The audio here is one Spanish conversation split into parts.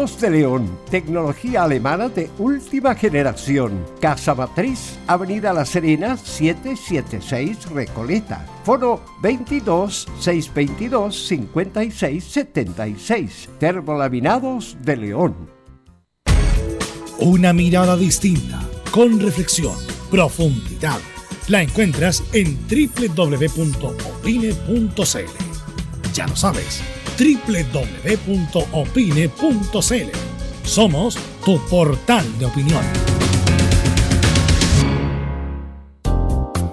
De León, tecnología alemana de última generación. Casa Matriz, Avenida La Serena, 776 Recoleta. Foro 22 622 56 76. Termolaminados de León. Una mirada distinta, con reflexión, profundidad. La encuentras en www.opine.cl. Ya lo sabes www.opine.cl. Somos tu portal de opinión.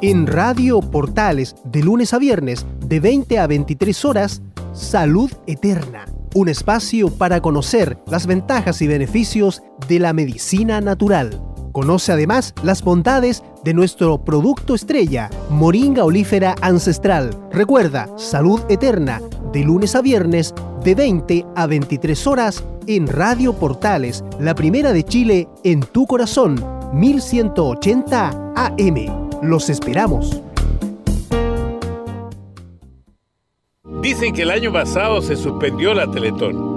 En Radio Portales, de lunes a viernes, de 20 a 23 horas, Salud Eterna. Un espacio para conocer las ventajas y beneficios de la medicina natural. Conoce además las bondades de nuestro producto estrella, Moringa Olífera Ancestral. Recuerda, Salud Eterna, de lunes a viernes, de 20 a 23 horas, en Radio Portales, la primera de Chile, en tu corazón, 1180 AM. Los esperamos. Dicen que el año pasado se suspendió la Teletón,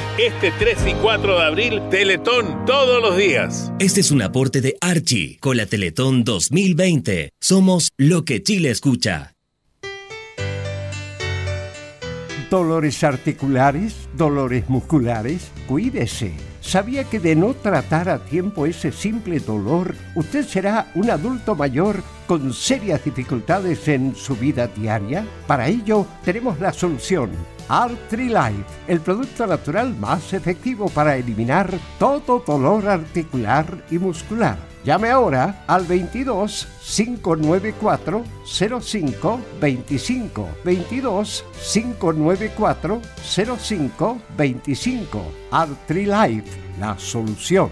Este 3 y 4 de abril, Teletón todos los días. Este es un aporte de Archie con la Teletón 2020. Somos lo que Chile escucha. Dolores articulares, dolores musculares, cuídese. ¿Sabía que de no tratar a tiempo ese simple dolor, usted será un adulto mayor con serias dificultades en su vida diaria? Para ello, tenemos la solución. Artrilife, el producto natural más efectivo para eliminar todo dolor articular y muscular. Llame ahora al 22 594 05 25 22 594 05 25 Artrilife, la solución.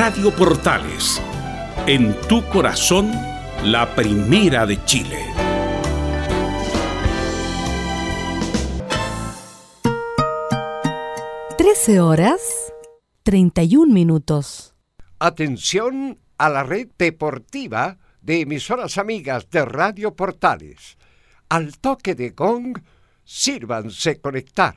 Radio Portales, en tu corazón, la primera de Chile. Trece horas, 31 minutos. Atención a la red deportiva de emisoras amigas de Radio Portales. Al toque de gong, sírvanse conectar.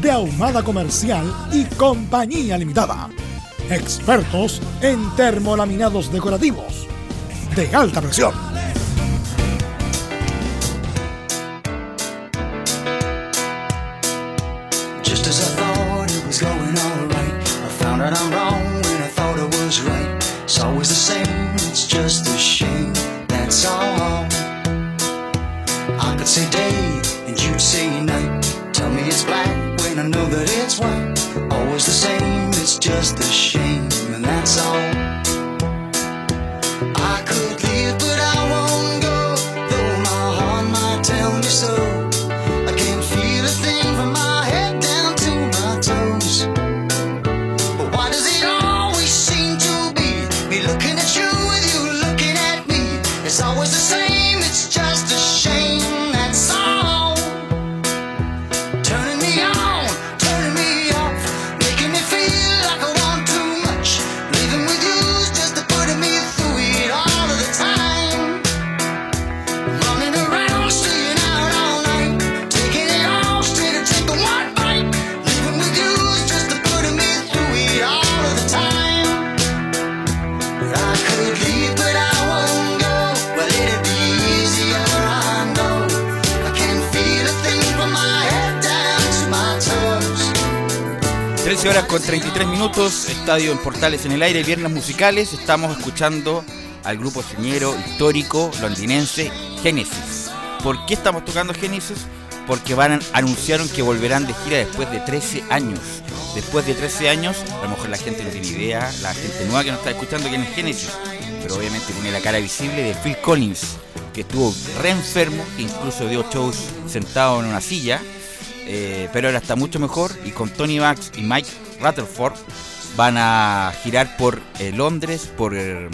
de Ahumada Comercial y Compañía Limitada. Expertos en termolaminados decorativos de alta presión. Just as I thought it was going alright, I found out I'm wrong when I thought it was right. It's always the same, it's just a shame, that's all. I could say day and you'd say know that it's white. Always the same, it's just a shame, 13 horas con 33 minutos, estadio en Portales en el aire, viernes musicales. Estamos escuchando al grupo señero histórico londinense Genesis. ¿Por qué estamos tocando Genesis? Porque van anunciaron que volverán de gira después de 13 años. Después de 13 años, a lo mejor la gente no tiene idea, la gente nueva que nos está escuchando quién es Genesis. Pero obviamente tiene la cara visible de Phil Collins, que estuvo re enfermo, que incluso dio shows sentado en una silla. Eh, pero ahora está mucho mejor y con Tony Max y Mike Rutherford van a girar por eh, Londres, por eh,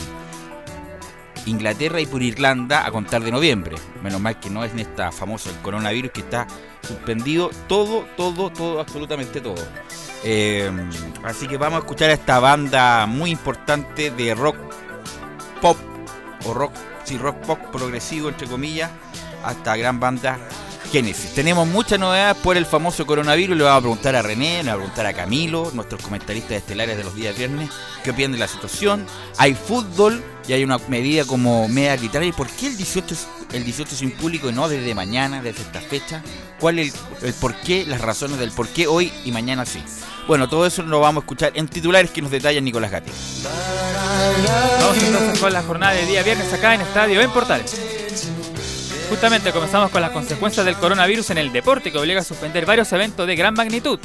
Inglaterra y por Irlanda a contar de noviembre. Menos mal que no es en esta famosa el coronavirus que está suspendido todo, todo, todo, absolutamente todo. Así que vamos a escuchar a esta banda muy importante de rock pop o rock, sí, rock pop progresivo entre comillas, hasta gran banda Genesis. Tenemos muchas novedades por el famoso coronavirus. Le vamos a preguntar a René, le vamos a preguntar a Camilo, nuestros comentaristas estelares de los días viernes, qué opinan de la situación. Hay fútbol y hay una medida como media arbitraria. ¿Y por qué el 18 es, el 18 sin público y no desde mañana, desde esta fecha? ¿Cuál es el, el por qué, las razones del por qué hoy y mañana sí? Bueno, todo eso lo vamos a escuchar en titulares que nos detalla Nicolás Gatti. Vamos entonces con la jornada de día viernes acá en Estadio en Portales. Justamente comenzamos con las consecuencias del coronavirus en el deporte que obliga a suspender varios eventos de gran magnitud.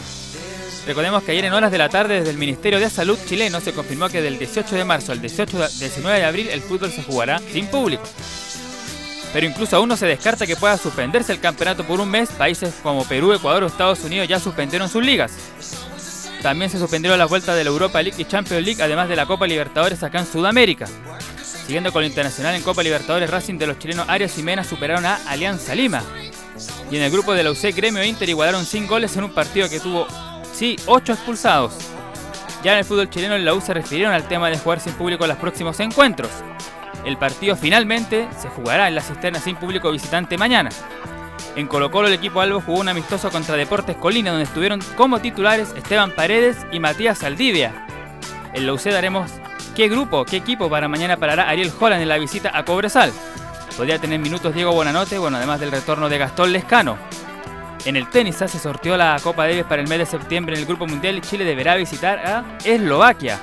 Recordemos que ayer en horas de la tarde desde el Ministerio de Salud chileno se confirmó que del 18 de marzo al 18 de- 19 de abril el fútbol se jugará sin público. Pero incluso aún no se descarta que pueda suspenderse el campeonato por un mes. Países como Perú, Ecuador o Estados Unidos ya suspendieron sus ligas. También se suspendieron las vueltas de la Europa League y Champions League, además de la Copa Libertadores acá en Sudamérica. Siguiendo con lo internacional en Copa Libertadores, Racing de los chilenos Arias y Mena superaron a Alianza Lima. Y en el grupo de la UC, Gremio e Inter igualaron sin goles en un partido que tuvo, sí, 8 expulsados. Ya en el fútbol chileno, en la U se refirieron al tema de jugar sin público en los próximos encuentros. El partido finalmente se jugará en la cisterna sin público visitante mañana. En Colo Colo el equipo Albo jugó un amistoso contra Deportes Colina donde estuvieron como titulares Esteban Paredes y Matías Saldivia. En la UC daremos qué grupo, qué equipo para mañana parará Ariel Holland en la visita a Cobresal. Podría tener minutos Diego Bonanote, bueno, además del retorno de Gastón Lescano. En el tenis se sorteó la Copa Davis para el mes de septiembre en el Grupo Mundial y Chile deberá visitar a Eslovaquia.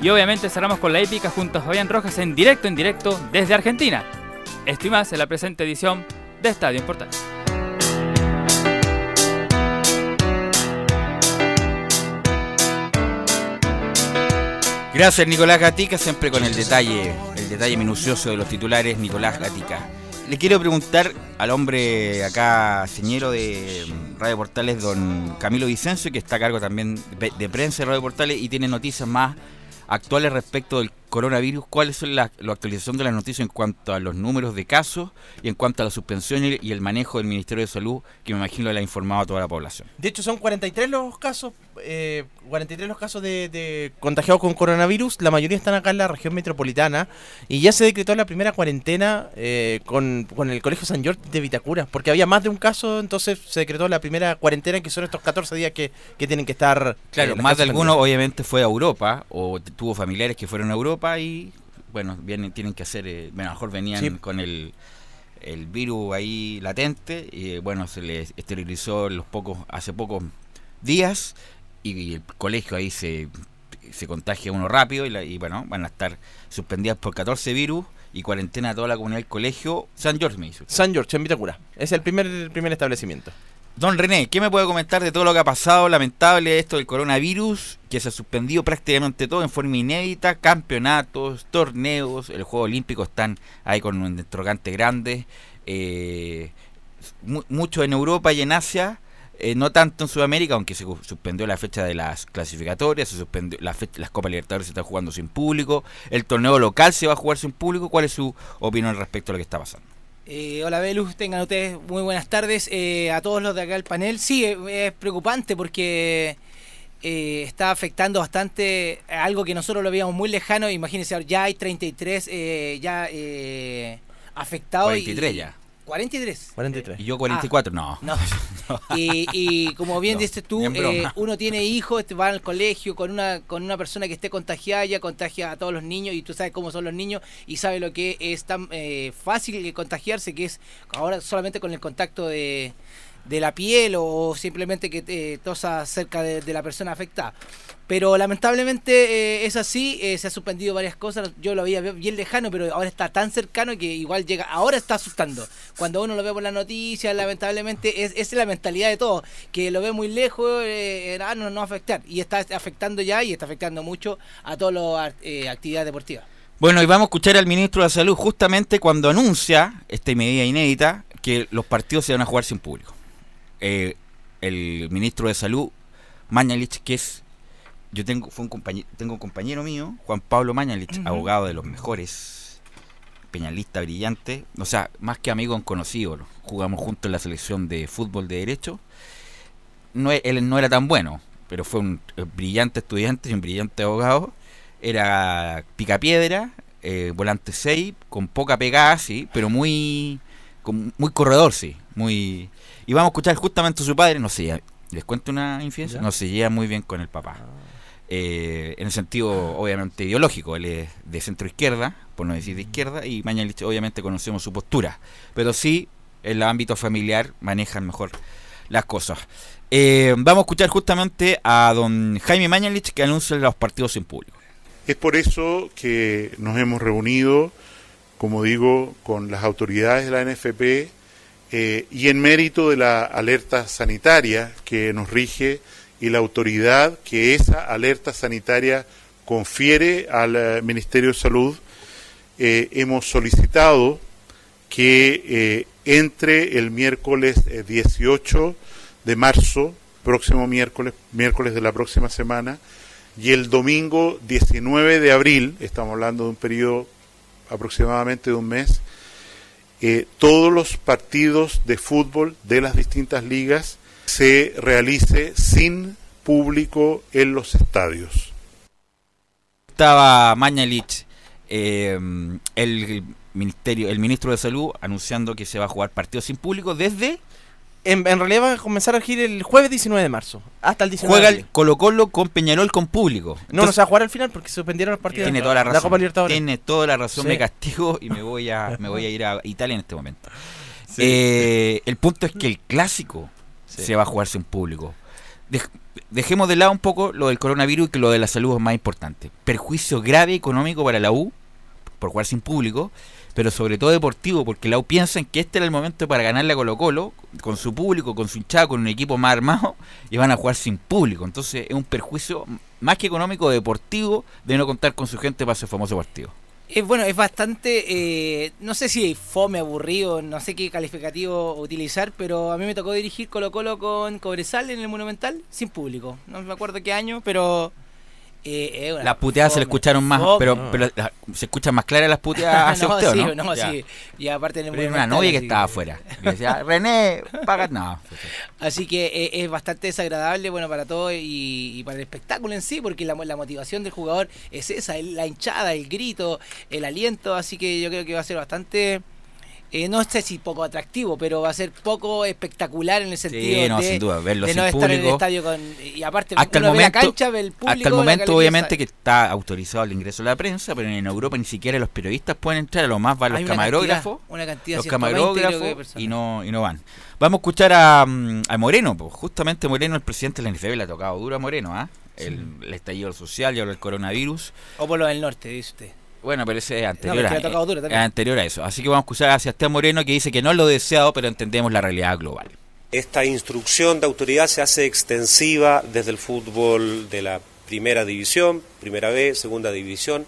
Y obviamente cerramos con la épica junto a Fabián Rojas en directo, en directo desde Argentina. Esto y más en la presente edición de Estadio en Gracias Nicolás Gatica, siempre con el detalle, el detalle minucioso de los titulares, Nicolás Gatica. Le quiero preguntar al hombre acá, señero de Radio Portales, don Camilo Vicencio, que está a cargo también de prensa de Radio Portales y tiene noticias más actuales respecto del coronavirus, ¿cuál es la, la actualización de las noticias en cuanto a los números de casos y en cuanto a la suspensión y el manejo del Ministerio de Salud, que me imagino le ha informado a toda la población? De hecho, son 43 los casos, eh, 43 los casos de, de contagiados con coronavirus. La mayoría están acá en la región metropolitana. Y ya se decretó la primera cuarentena eh, con, con el Colegio San George de Vitacura. Porque había más de un caso, entonces se decretó la primera cuarentena, que son estos 14 días que, que tienen que estar. Claro, eh, más de alguno obviamente fue a Europa o tuvo familiares que fueron a Europa y bueno, vienen, tienen que hacer, eh, bueno, a lo mejor venían Sí. con el, el virus ahí latente y eh, bueno, se les esterilizó los pocos, hace pocos días y el colegio ahí se, se contagia uno rápido y, la- y bueno, van a estar suspendidas por 14 virus y cuarentena a toda la comunidad del colegio San George me dice. San George, en Vitacura. Es el primer, el primer establecimiento. Don René, ¿qué me puede comentar de todo lo que ha pasado? Lamentable esto del coronavirus, que se ha suspendido prácticamente todo en forma inédita, campeonatos, torneos, el Juego Olímpico están ahí con un interrogante grande, eh, mu- mucho en Europa y en Asia, eh, no tanto en Sudamérica, aunque se suspendió la fecha de las clasificatorias, se suspendió la fecha, las Copas Libertadores se están jugando sin público, el torneo local se va a jugar sin público, ¿cuál es su opinión respecto a lo que está pasando? Eh, hola Belus, tengan ustedes muy buenas tardes. Eh, a todos los de acá del panel, sí, es, es preocupante porque eh, está afectando bastante algo que nosotros lo veíamos muy lejano. Imagínense, ya hay 33 eh, ya eh, afectados. 43 y, ya. 43. 43. Y yo 44, no. No. Y, y como bien No, dices tú, eh, uno tiene hijos, este, va al colegio con una con una persona que esté contagiada, ya contagia a todos los niños y tú sabes cómo son los niños y sabes lo que es tan eh, fácil que contagiarse, que es ahora solamente con el contacto de, de la piel o simplemente que te tosa cerca de, la persona afectada. Pero lamentablemente eh, es así, eh, se ha suspendido varias cosas, yo lo veía bien lejano, pero ahora está tan cercano que igual llega, ahora está asustando. Cuando uno lo ve por las noticias, lamentablemente es, es la mentalidad de todo, que lo ve muy lejos, eh, ah, no, no afectar, y está afectando ya y está afectando mucho a todas las eh, actividades deportivas. Bueno, y vamos a escuchar al ministro de Salud justamente cuando anuncia esta medida inédita que los partidos se van a jugar sin público. Eh, el ministro de Salud, Mañalich, que es, yo tengo, fue un compañero, tengo un compañero mío, Juan Pablo Mañalich, abogado de los mejores, peñalista brillante, o sea, más que amigo, conocido, ¿no? jugamos juntos en la selección de fútbol de derecho. No, e- él no era tan bueno, pero fue un eh, brillante estudiante y un brillante abogado era picapiedra, eh, volante 6, con poca pegada, sí, pero muy con- muy corredor, sí, muy y vamos a escuchar justamente a su padre, no sé, les cuento una infidencia, no se lleva muy bien con el papá. Eh, en el sentido obviamente ideológico, él es de centro izquierda, por no decir de izquierda, y Mañalich obviamente conocemos su postura, pero sí en el ámbito familiar manejan mejor las cosas. Eh, vamos a escuchar justamente a don Jaime Mañalich que anuncia los partidos en público. Es por eso que nos hemos reunido, como digo, con las autoridades de la NFP eh, y en mérito de la alerta sanitaria que nos rige y la autoridad que esa alerta sanitaria confiere al eh, Ministerio de Salud, eh, hemos solicitado que entre el miércoles eh, 18 de marzo, próximo miércoles, miércoles de la próxima semana, y el domingo 19 de abril, estamos hablando de un periodo aproximadamente de un mes, eh, todos los partidos de fútbol de las distintas ligas se realice sin público en los estadios. Estaba Mañalich, eh, el ministerio, el ministro de Salud, anunciando que se va a jugar partidos sin público desde En, en realidad va a comenzar a regir el jueves 19 de marzo. Hasta el 19 juega el. Colo Colo con Peñarol con público. No, no se va a jugar al final porque suspendieron los partidos tiene toda la razón. Copa Libertadores. Tiene toda la razón, Sí. me castigo y me voy a me voy a ir a Italia en este momento. Eh, el punto es que el clásico Sí. se va a jugar sin público. Dej- dejemos de lado un poco lo del coronavirus y que lo de la salud es más importante. Perjuicio grave económico para la U por jugar sin público, pero sobre todo deportivo, porque la U piensa en que este era el momento para ganarle a Colo Colo, con su público, con su hinchada, con un equipo más armado, y van a jugar sin público. Entonces es un perjuicio más que económico, deportivo, de no contar con su gente para ese famoso partido. Es bueno, es bastante, eh, no sé si fome, aburrido, no sé qué calificativo utilizar, pero a mí me tocó dirigir Colo Colo con Cobresal en el Monumental sin público. No me acuerdo qué año, pero eh, una Las puteadas se le escucharon más, fome. pero, pero la- se escuchan más claras las puteadas hacia no, usted, ¿o sí, ¿no? no, Ya. sí. Y aparte en el Pero era una novia que estaba afuera. Decía, René, paga. No. Así que eh, es bastante desagradable, bueno, para todos y, y para el espectáculo en sí, porque la, la motivación del jugador es esa, el- la hinchada, el grito, el aliento, así que yo creo que va a ser bastante, eh, no sé si poco atractivo, pero va a ser poco espectacular en el sentido no, de, sin duda, verlo de sin no estar en el estadio con... Y aparte, Hasta el ve momento, la cancha, ve el público, hasta el la momento galería, obviamente que está autorizado el ingreso de la prensa, pero en Europa ni siquiera los periodistas pueden entrar, a lo más van los Hay una camarógrafos, cantidad, una cantidad, los 120 creo que camarógrafos y no y no van. Vamos a escuchar a, mm, a Moreno, pues justamente Moreno, el presidente de la NFB, le ha tocado duro a Moreno, ¿ah? El, el estallido social y ahora el coronavirus. O por lo del norte, dice usted. Bueno, pero ese es No, anterior, pero a, duro es anterior a eso. Así que vamos a escuchar a Sebastián Moreno que dice que no es lo deseado, pero entendemos la realidad global. Esta instrucción de autoridad se hace extensiva desde el fútbol de la primera división, primera B, segunda división,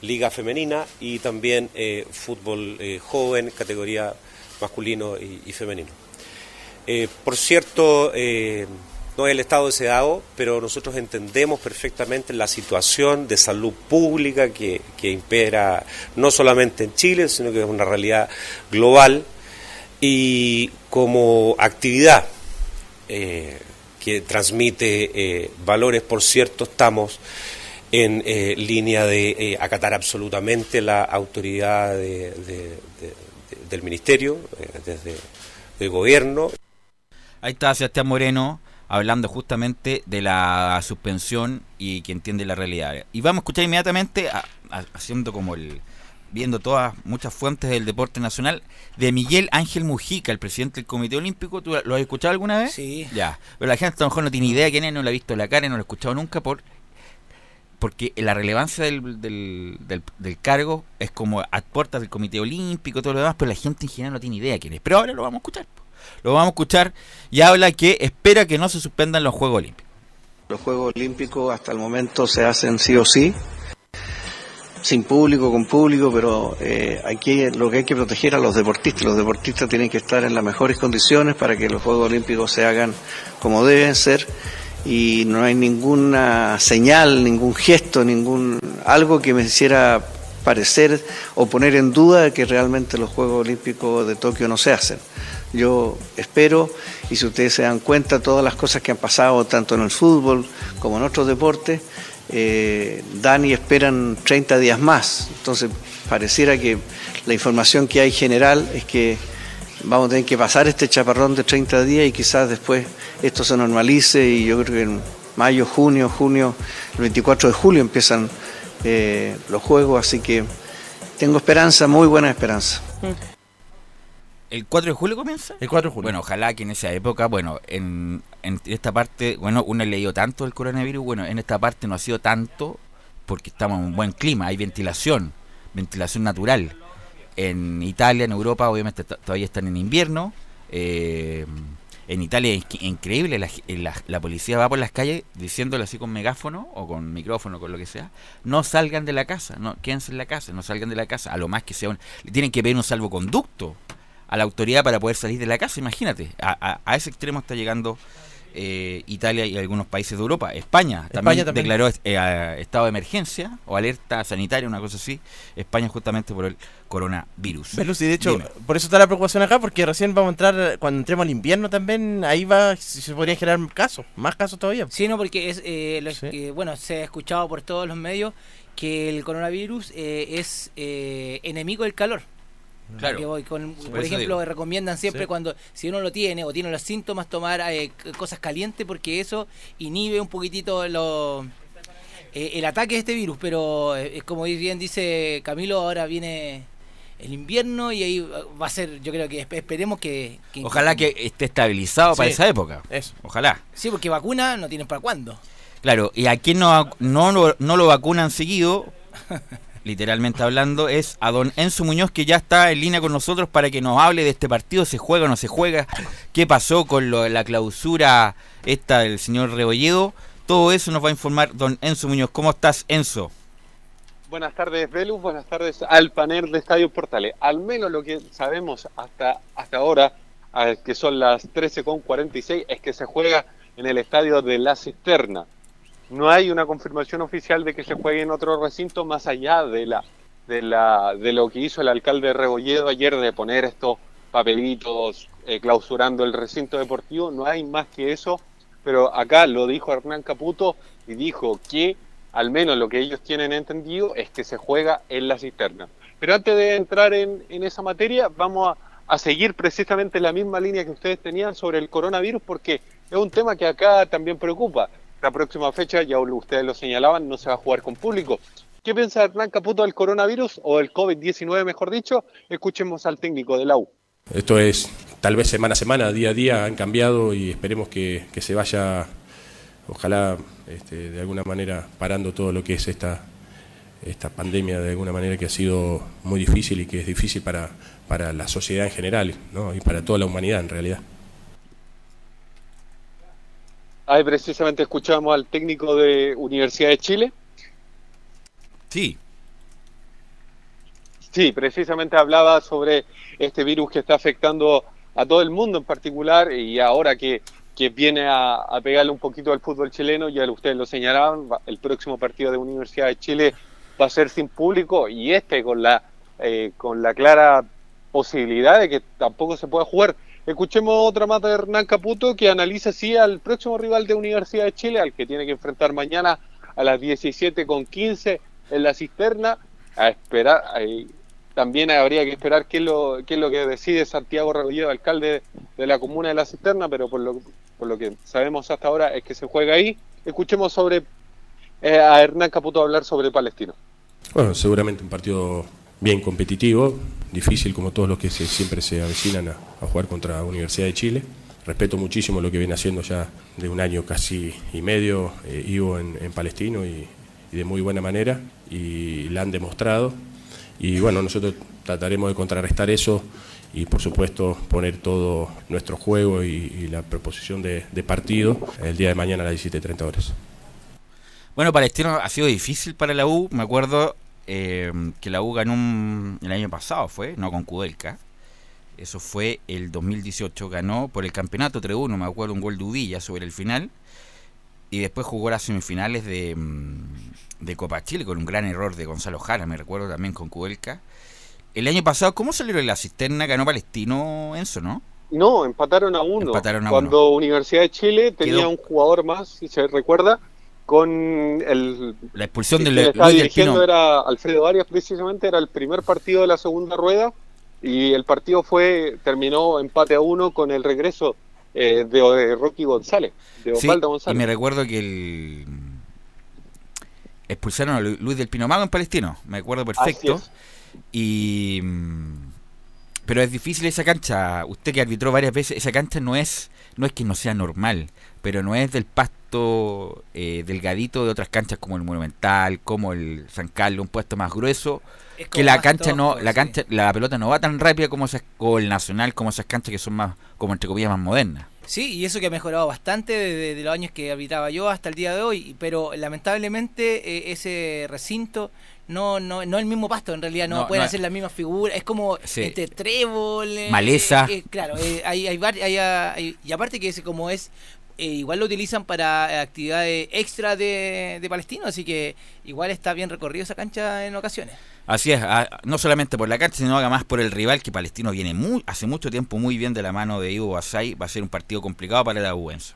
liga femenina y también eh, fútbol eh, joven, categoría masculino y, y femenino. Eh, por cierto, eh, no es el estado deseado, pero nosotros entendemos perfectamente la situación de salud pública que, impera no solamente en Chile, sino que es una realidad global y como actividad eh, que transmite eh, valores, por cierto, estamos en eh, línea de acatar absolutamente la autoridad de- de- de- de- del Ministerio, desde el gobierno. Ahí está Sebastián Moreno hablando justamente de la suspensión y que entiende la realidad. Y vamos a escuchar inmediatamente, a- a- haciendo como el viendo todas muchas fuentes del deporte nacional, de Miguel Ángel Mujica, el presidente del Comité Olímpico. ¿Tú lo has escuchado alguna vez? Sí. Ya. Pero la gente a lo mejor no tiene idea quién es, no le ha visto la cara, no lo ha escuchado nunca por porque la relevancia del, del, del- del cargo es como a puertas del Comité Olímpico todo lo demás, pero la gente en general no tiene idea quién es. Pero ahora lo vamos a escuchar. Lo vamos a escuchar y habla que espera que no se suspendan los Juegos Olímpicos. Los Juegos Olímpicos hasta el momento se hacen sí o sí, sin público, con público, pero eh, aquí lo que hay que proteger a los deportistas. Los deportistas tienen que estar en las mejores condiciones para que los Juegos Olímpicos se hagan como deben ser y no hay ninguna señal, ningún gesto, ningún algo que me hiciera parecer o poner en duda que realmente los Juegos Olímpicos de Tokio no se hacen. Yo espero, y si ustedes se dan cuenta, todas las cosas que han pasado tanto en el fútbol como en otros deportes, eh, dan y esperan 30 días más. Entonces, pareciera que la información que hay general es que vamos a tener que pasar este chaparrón de 30 días y quizás después esto se normalice y yo creo que en mayo, junio, junio, el 24 de julio empiezan eh, los juegos, así que tengo esperanza, muy buena esperanza. ¿El 4 de julio comienza? El 4 de julio. Bueno, ojalá que en esa época, bueno, en, en esta parte, bueno, uno ha leído tanto del coronavirus, bueno, en esta parte no ha sido tanto porque estamos en un buen clima, hay ventilación, ventilación natural. En Italia, en Europa, obviamente to- todavía están en invierno. eh, en Italia es increíble, la, la- la policía va por las calles diciéndole así con megáfono o con micrófono, con lo que sea, no salgan de la casa, no quédense en la casa, no salgan de la casa, a lo más que sea un, le tienen que pedir un salvoconducto a la autoridad para poder salir de la casa, imagínate, a, a- a ese extremo está llegando eh, Italia y algunos países de Europa, España también, España también. declaró eh, estado de emergencia o alerta sanitaria, una cosa así, España justamente por el coronavirus. Velus, y de hecho, Dime. por eso está la preocupación acá, porque recién vamos a entrar, cuando entremos al invierno también, ahí va, se se podrían generar casos, más casos todavía. Sí, no, porque es, eh, lo bueno, se ha escuchado por todos los medios que el coronavirus eh, es eh, enemigo del calor. Claro. Que voy con- Sí, por ejemplo, digo. recomiendan siempre Sí. cuando, si uno lo tiene o tiene los síntomas, tomar eh, cosas calientes porque eso inhibe un poquitito lo, eh, el ataque de este virus. Pero eh, como bien dice Camilo, ahora viene el invierno y ahí va a ser, yo creo que esp- esperemos que... que- Ojalá que esté estabilizado para esa época. Eso. Ojalá. Sí, porque vacuna no tienen para cuándo. Claro, y a quien no, no, no lo vacunan seguido, literalmente hablando, es a don Enzo Muñoz, que ya está en línea con nosotros para que nos hable de este partido, se juega o no se juega, qué pasó con lo- la clausura esta del señor Rebolledo. Todo eso nos va a informar don Enzo Muñoz. ¿Cómo estás, Enzo? Buenas tardes, Velus. Buenas tardes al panel de Estadio Portales. Al menos lo que sabemos hasta, hasta ahora, ah, que son las 13.46, es que se juega en el estadio de La Cisterna. No hay una confirmación oficial de que se juegue en otro recinto más allá de la de la de lo que hizo el alcalde de Rebolledo ayer de poner estos papelitos eh, clausurando el recinto deportivo, no hay más que eso, pero acá lo dijo Hernán Caputo y dijo que al menos lo que ellos tienen entendido es que se juega en la cisterna. Pero antes de entrar en, en esa materia, vamos a, a seguir precisamente la misma línea que ustedes tenían sobre el coronavirus, porque es un tema que acá también preocupa. La próxima fecha, ya ustedes lo señalaban, no se va a jugar con público. ¿Qué piensa Hernán Caputo del coronavirus o el COVID-19, mejor dicho? Escuchemos al técnico de la U. Esto es tal vez semana a semana, día a día han cambiado y esperemos que, que se vaya, ojalá este, de alguna manera parando todo lo que es esta, esta pandemia, de alguna manera que ha sido muy difícil y que es difícil para, para la sociedad en general ¿no? y para toda la humanidad en realidad. Ahí precisamente escuchamos al técnico de Universidad de Chile. Sí. Sí, precisamente hablaba sobre este virus que está afectando a todo el mundo en particular y ahora que, que viene a, a, pegarle un poquito al fútbol chileno, ya ustedes lo señalaban, el próximo partido de Universidad de Chile va a ser sin público y este con la, eh, con la clara posibilidad de que tampoco se pueda jugar. Escuchemos otra más de Hernán Caputo que analiza así al próximo rival de Universidad de Chile, al que tiene que enfrentar mañana a las 17.15 en la cisterna, a esperar, también habría que esperar qué es lo, qué es lo que decide Santiago Rebolledo, alcalde de la comuna de La Cisterna, pero por lo, por lo que sabemos hasta ahora es que se juega ahí. Escuchemos sobre eh, a Hernán Caputo hablar sobre Palestino. Bueno, seguramente un partido bien competitivo, difícil como todos los que se, siempre se avecinan a, jugar contra Universidad de Chile. Respeto muchísimo lo que viene haciendo ya de un año casi y medio eh, Ivo en, Palestino y, de muy buena manera y la han demostrado y bueno, nosotros trataremos de contrarrestar eso y por supuesto poner todo nuestro juego y, la proposición de, de, partido el día de mañana a las 17.30 horas. Bueno, Palestino ha sido difícil para la U, me acuerdo eh, que la U ganó un, el año pasado, fue, no con Kudelka. Eso fue el 2018, ganó por el campeonato 3-1, me acuerdo un gol de Udilla sobre el final. Y después jugó las semifinales de, de Copa Chile con un gran error de Gonzalo Jara, me recuerdo también con Cuelca. El año pasado, ¿cómo en la cisterna? Ganó Palestino, Enzo, ¿no? No, empataron a uno. Empataron a Cuando uno. Universidad de Chile tenía Quedó... un jugador más, si se recuerda, con el... La expulsión del que estaba Luis del Pino. era Alfredo Arias, precisamente, era el primer partido de la segunda rueda y el partido fue terminó empate a uno con el regreso eh, de, de, Rocky González, de Osvaldo sí, González. Y me recuerdo que el expulsaron a Luis del Pino Mago en Palestino, me acuerdo perfecto. Y pero es difícil esa cancha. Usted que arbitró varias veces, esa cancha no es no es que no sea normal, pero no es del pasto eh, delgadito de otras canchas como el Monumental, como el San Carlos, un puesto más grueso. Que la cancha no, la sí. cancha, la pelota no va tan rápida como esas, o el Nacional, como esas canchas que son más, como entre comillas, más modernas. Sí, y eso que ha mejorado bastante desde de los años que habitaba yo hasta el día de hoy, pero lamentablemente eh, ese recinto no no no el mismo pasto, en realidad no, No, pueden no. hacer las mismas figuras, es como Sí. este trébol, eh, Maleza. eh, eh, claro, eh, hay, hay, hay, hay- y aparte que ese como es eh, igual lo utilizan para eh, actividades extra de, de Palestino, así que igual está bien recorrido esa cancha en ocasiones. Así es, a- no solamente por la cancha, sino además por el rival que Palestino viene muy, hace mucho tiempo muy bien de la mano de Ivo Basay. Va a ser un partido complicado para la Uenzo.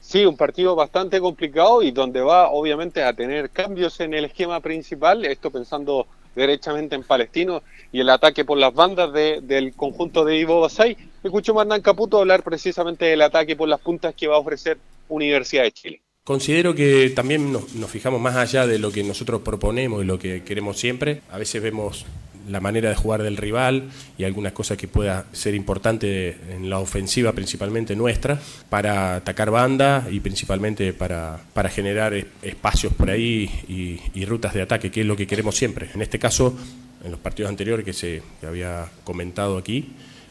Sí, un partido bastante complicado y donde va obviamente a tener cambios en el esquema principal, esto pensando derechamente en Palestino y el ataque por las bandas de- del conjunto de Ivo Basay. Escucho a Hernán Caputo hablar precisamente del ataque por las puntas que va a ofrecer Universidad de Chile. Considero que también nos fijamos más allá de lo que nosotros proponemos y lo que queremos siempre. A veces vemos la manera de jugar del rival y algunas cosas que pueda ser importante en la ofensiva principalmente nuestra para atacar banda y principalmente para, para generar es- espacios por ahí y, rutas de ataque, que es lo que queremos siempre. En este caso, en los partidos anteriores que se había comentado aquí,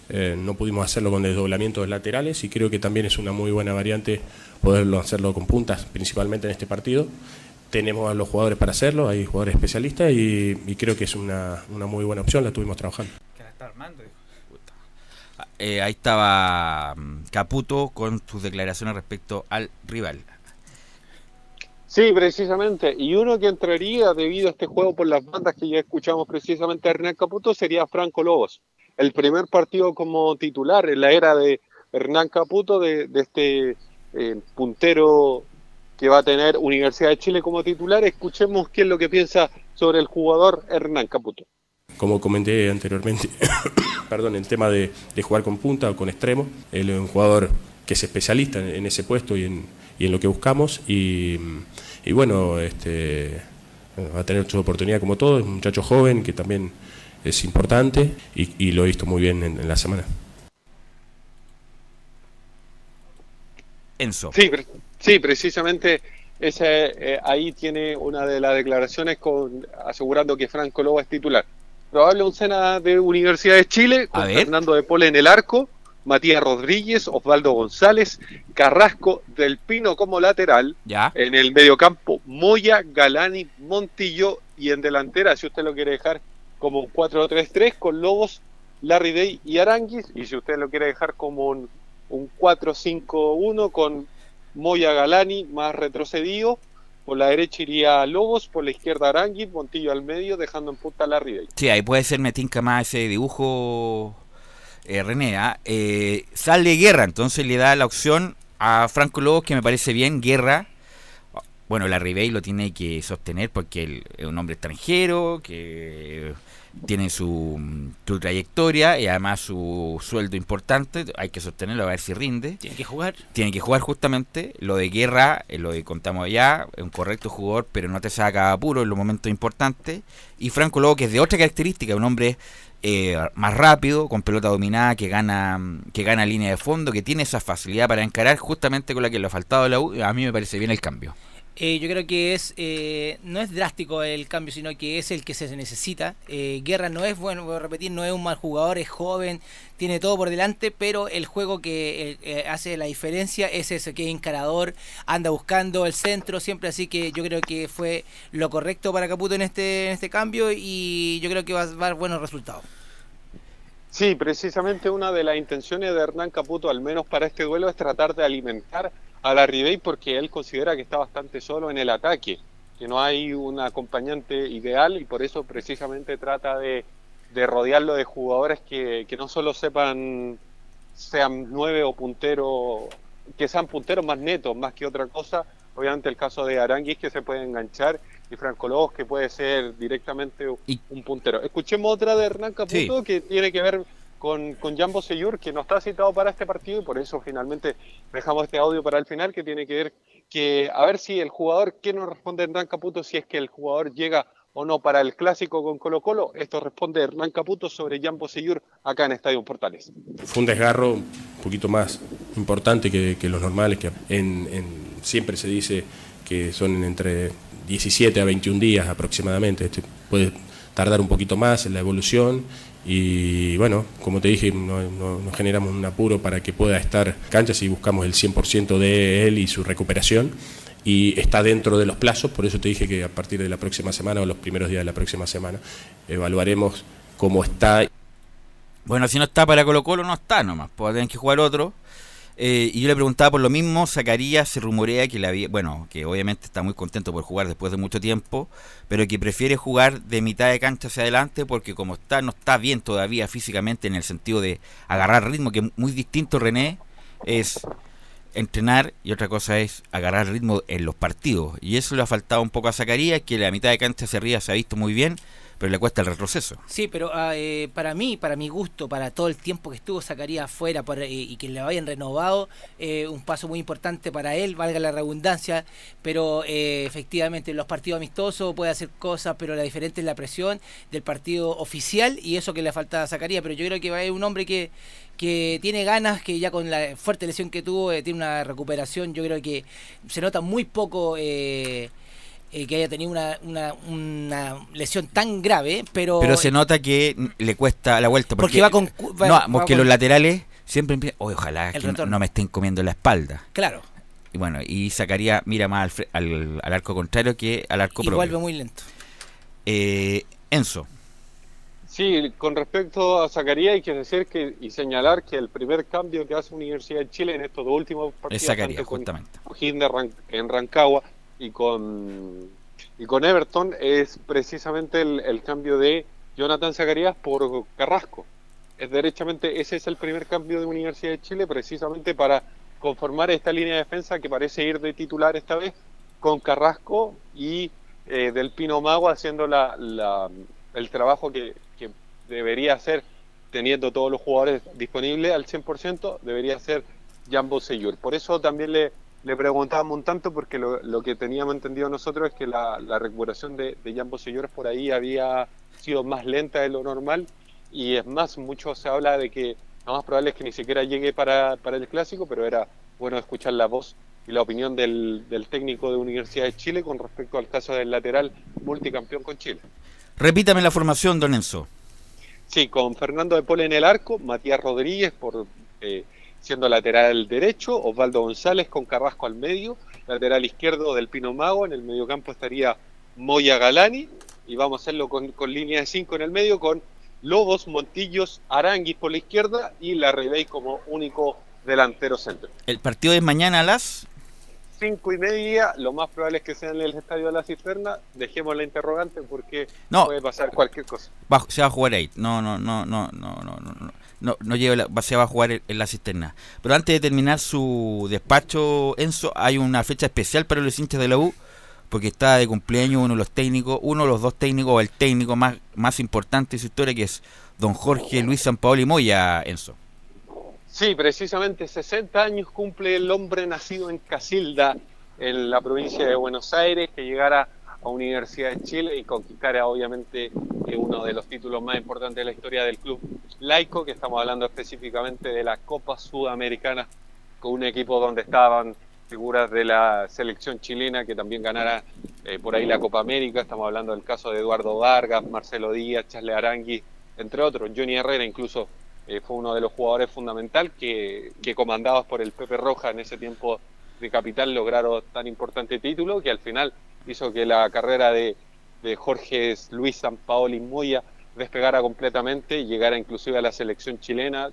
eh, no pudimos hacerlo con desdoblamientos laterales y creo que también es una muy buena variante poderlo hacerlo con puntas, principalmente en este partido. Tenemos a los jugadores para hacerlo, hay jugadores especialistas y, y creo que es una, una muy buena opción, la estuvimos trabajando. Eh, ahí estaba mm, Caputo con sus declaraciones respecto al rival. Sí, precisamente. Y uno que entraría debido a este juego por las bandas que ya escuchamos precisamente a Hernán Caputo sería Franco Lobos. El primer partido como titular en la era de Hernán Caputo, de, de este eh, puntero que va a tener Universidad de Chile como titular. Escuchemos qué es lo que piensa sobre el jugador Hernán Caputo. Como comenté anteriormente, perdón, el tema de, de jugar con punta o con extremo, él es un jugador que es especialista en, en ese puesto y en, y en lo que buscamos y, y bueno, este, va a tener su oportunidad como todo, es un muchacho joven que también es importante y, y lo he visto muy bien en, en la semana. Enzo. Sí, sí precisamente ese, eh, ahí tiene una de las declaraciones con, asegurando que Franco Lobo es titular. Probable oncena de Universidad de Chile, con. Fernando de Pole en el arco, Matías Rodríguez, Osvaldo González, Carrasco del Pino como lateral, Ya. en el mediocampo Moya, Galani, Montillo y en delantera, si usted lo quiere dejar como un 4-3-3 con Lobos, Larry Day y Aranguis, y si usted lo quiere dejar como un, un 4-5-1 con Moya, Galani más retrocedido, por la derecha iría Lobos, por la izquierda Aranguis, Montillo al medio, dejando en punta a Larry Day. Sí, ahí puede ser, me tinca más ese dibujo, eh, René. ¿ah? Eh, sale Guerra, entonces le da la opción a Franco Lobos, que me parece bien. Guerra, bueno, la Ribey lo tiene que sostener porque él es un hombre extranjero, que tiene su, su trayectoria y además su sueldo importante. Hay que sostenerlo a ver si rinde. Tiene que jugar. Tiene que jugar justamente. Lo de guerra, eh, lo que contamos allá, es un correcto jugador, pero no te saca apuro en los momentos importantes. Y Franco Lobo, que es de otra característica, un hombre eh, más rápido, con pelota dominada, que gana, que gana línea de fondo, que tiene esa facilidad para encarar justamente con la que le ha faltado a la U. A mí me parece bien el cambio. Eh, yo creo que es eh, no es drástico el cambio, sino que es el que se necesita. Eh, Guerra no es, bueno, voy a repetir, no es un mal jugador, es joven, tiene todo por delante, pero el juego que eh, hace la diferencia es ese, que es encarador, anda buscando el centro siempre, así que yo creo que fue lo correcto para Caputo en este, en este cambio y yo creo que va a dar buenos resultados. Sí, precisamente una de las intenciones de Hernán Caputo, al menos para este duelo, es tratar de alimentar a la Ribey porque él considera que está bastante solo en el ataque, que no hay un acompañante ideal y por eso precisamente trata de, de rodearlo de jugadores que, que no solo sepan, sean nueve o punteros, que sean punteros más netos, más que otra cosa. Obviamente el caso de Aranguis que se puede enganchar y Franco Lobos que puede ser directamente un puntero. Escuchemos otra de Hernán Caputo Sí. que tiene que ver con, con Jambo Seyur, que no está citado para este partido y por eso finalmente dejamos este audio para el final, que tiene que ver que a ver si el jugador, ¿qué nos responde Hernán Caputo si es que el jugador llega o no para el clásico con Colo Colo? Esto responde Hernán Caputo sobre Jambo Seyur acá en Estadio Portales. Fue un desgarro un poquito más importante que, que los normales, que en, en- siempre se dice que son entre 17 a 21 días aproximadamente. Este puede tardar un poquito más en la evolución y bueno, como te dije, no, generamos un apuro para que pueda estar en cancha si buscamos el 100% de él y su recuperación y está dentro de los plazos, por eso te dije que a partir de la próxima semana o los primeros días de la próxima semana evaluaremos cómo está Bueno, si no está para Colo Colo, no está nomás. Pues tener que jugar otro. Eh, y yo le preguntaba por lo mismo, Zacarías se rumorea que la había, bueno, que obviamente está muy contento por jugar después de mucho tiempo, pero que prefiere jugar de mitad de cancha hacia adelante porque como está, no está bien todavía físicamente en el sentido de agarrar ritmo, que muy distinto René, es entrenar y otra cosa es agarrar ritmo en los partidos. Y eso le ha faltado un poco a Zacarías, que la mitad de cancha hacia arriba se ha visto muy bien, pero le cuesta el retroceso. Sí, pero ah, eh, para mí, para mi gusto, para todo el tiempo que estuvo Zacarías afuera por, eh, y que le hayan renovado, eh, un paso muy importante para él, valga la redundancia, pero eh, efectivamente en los partidos amistosos puede hacer cosas, pero la diferente es la presión del partido oficial y eso que le falta a Zacarías, pero yo creo que va a un hombre que, que tiene ganas, que ya con la fuerte lesión que tuvo, tiene una recuperación, yo creo que se nota muy poco... eh, eh, que haya tenido una, una, una lesión tan grave, pero... Pero se nota que le cuesta la vuelta. Porque va con va- no, va porque con- los laterales siempre empiezan. "Oye, ojalá que no, me estén comiendo la espalda. Claro. Y bueno, y sacaría, mira más al, al, al arco contrario que al arco Y propio. vuelve muy lento. Eh, Enzo. Sí, con respecto a Zacarías hay que decir que y señalar que el primer cambio que hace Universidad de Chile en estos dos últimos partidos Zacarías, tanto con justamente. O'Higgins de Ran- en Rancagua y con, y con Everton es precisamente el, el cambio de Jonathan Zacarías por Carrasco. Es derechamente, ese es el primer cambio de Universidad de Chile, precisamente para conformar esta línea de defensa que parece ir de titular esta vez, con Carrasco y eh, Del Pino Mago haciendo la, la- el trabajo que, que debería hacer teniendo todos los jugadores disponibles al 100%, debería ser Jambo Seyur. Por eso también le, le preguntábamos un tanto, porque lo, lo que teníamos entendido nosotros es que la, la recuperación de, de Jambo Seyur por ahí había sido más lenta de lo normal, y es más, mucho se habla de que lo más probable es que ni siquiera llegue para, para el clásico, pero era bueno escuchar la voz y la opinión del, del técnico de Universidad de Chile con respecto al caso del lateral multicampeón con Chile. Repítame la formación, don Enzo. Sí, con Fernando de Pole en el arco, Matías Rodríguez por eh, siendo lateral derecho, Osvaldo González con Carrasco al medio, lateral izquierdo del Pino Mago, en el mediocampo estaría Moya Galani, y vamos a hacerlo con, con línea de 5 en el medio, con Lobos, Montillos, Aranguis por la izquierda y la Rebey como único delantero centro. El partido es mañana a las... Cinco y media, lo más probable es que sea en el estadio de la cisterna. Dejemos la interrogante porque No. puede pasar cualquier cosa. Va- se va a jugar ahí. No, no, no, no, no, no, no, no, no, lleve la- se va a jugar en, la cisterna. Pero antes de terminar su despacho, Enzo, hay una fecha especial para los hinchas de la U, porque está de cumpleaños uno de los técnicos, uno de los dos técnicos, o el técnico más, más importante de su historia, que es don Jorge Luis Sampaoli Moya, Enzo. Sí, precisamente 60 años cumple el hombre nacido en Casilda, en la provincia de Buenos Aires, que llegara a Universidad de Chile y conquistara obviamente eh, uno de los títulos más importantes de la historia del club laico, que estamos hablando específicamente de la Copa Sudamericana, con un equipo donde estaban figuras de la selección chilena que también ganara eh, por ahí la Copa América, estamos hablando del caso de Eduardo Vargas, Marcelo Díaz, Charles Arangui, entre otros, Johnny Herrera incluso eh, fue uno de los jugadores fundamental que, que por el Pepe Roja en ese tiempo de capital lograron tan importante título que al final hizo que la carrera de, de Jorge Luis Sampaoli Moya despegara completamente y llegara inclusive a la selección chilena,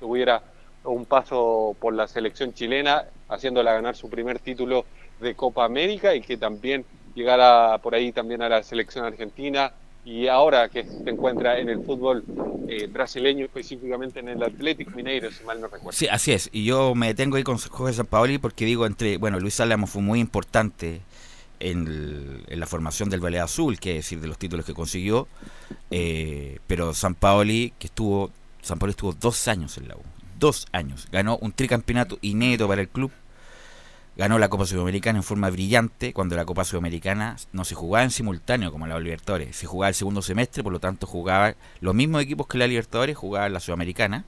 tuviera un paso por la selección chilena, haciéndola ganar su primer título de Copa América y que también llegara por ahí también a la selección argentina y ahora que se encuentra en el fútbol eh, brasileño, específicamente en el Atlético Mineiro, si mal no recuerdo. Sí, así es. Y yo me detengo ahí con Jorge Sampaoli porque digo, entre, bueno, Luis Álamo fue muy importante en, la formación del Ballet Azul, que es decir, de los títulos que consiguió, eh, pero Sampaoli, que estuvo, Sampaoli estuvo dos años en la U, dos años, ganó un tricampeonato inédito para el club, ganó la Copa Sudamericana en forma brillante, cuando la Copa Sudamericana no se jugaba en simultáneo como la Libertadores, se jugaba el segundo semestre, por lo tanto jugaba los mismos equipos que la Libertadores, jugaba la Sudamericana,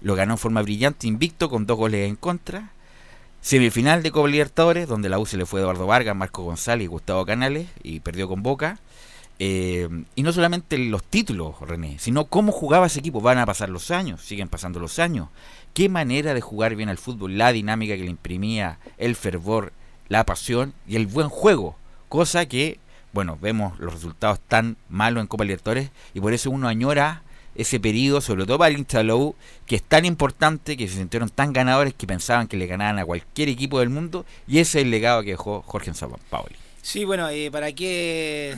lo ganó en forma brillante, invicto, con dos goles en contra. Semifinal de Copa Libertadores, donde la U se le fue Eduardo Vargas, Marco González y Gustavo Canales, y perdió con Boca. Eh, y no solamente los títulos, René, sino cómo jugaba ese equipo. Van a pasar los años, siguen pasando los años. Qué manera de jugar bien al fútbol, la dinámica que le imprimía, el fervor, la pasión y el buen juego. Cosa que, bueno, vemos los resultados tan malos en Copa Libertadores y por eso uno añora ese periodo, sobre todo para el hincha que es tan importante, que se sintieron tan ganadores que pensaban que le ganaban a cualquier equipo del mundo, y ese es el legado que dejó Jorge Sampaoli. Sí, bueno, eh, ¿para qué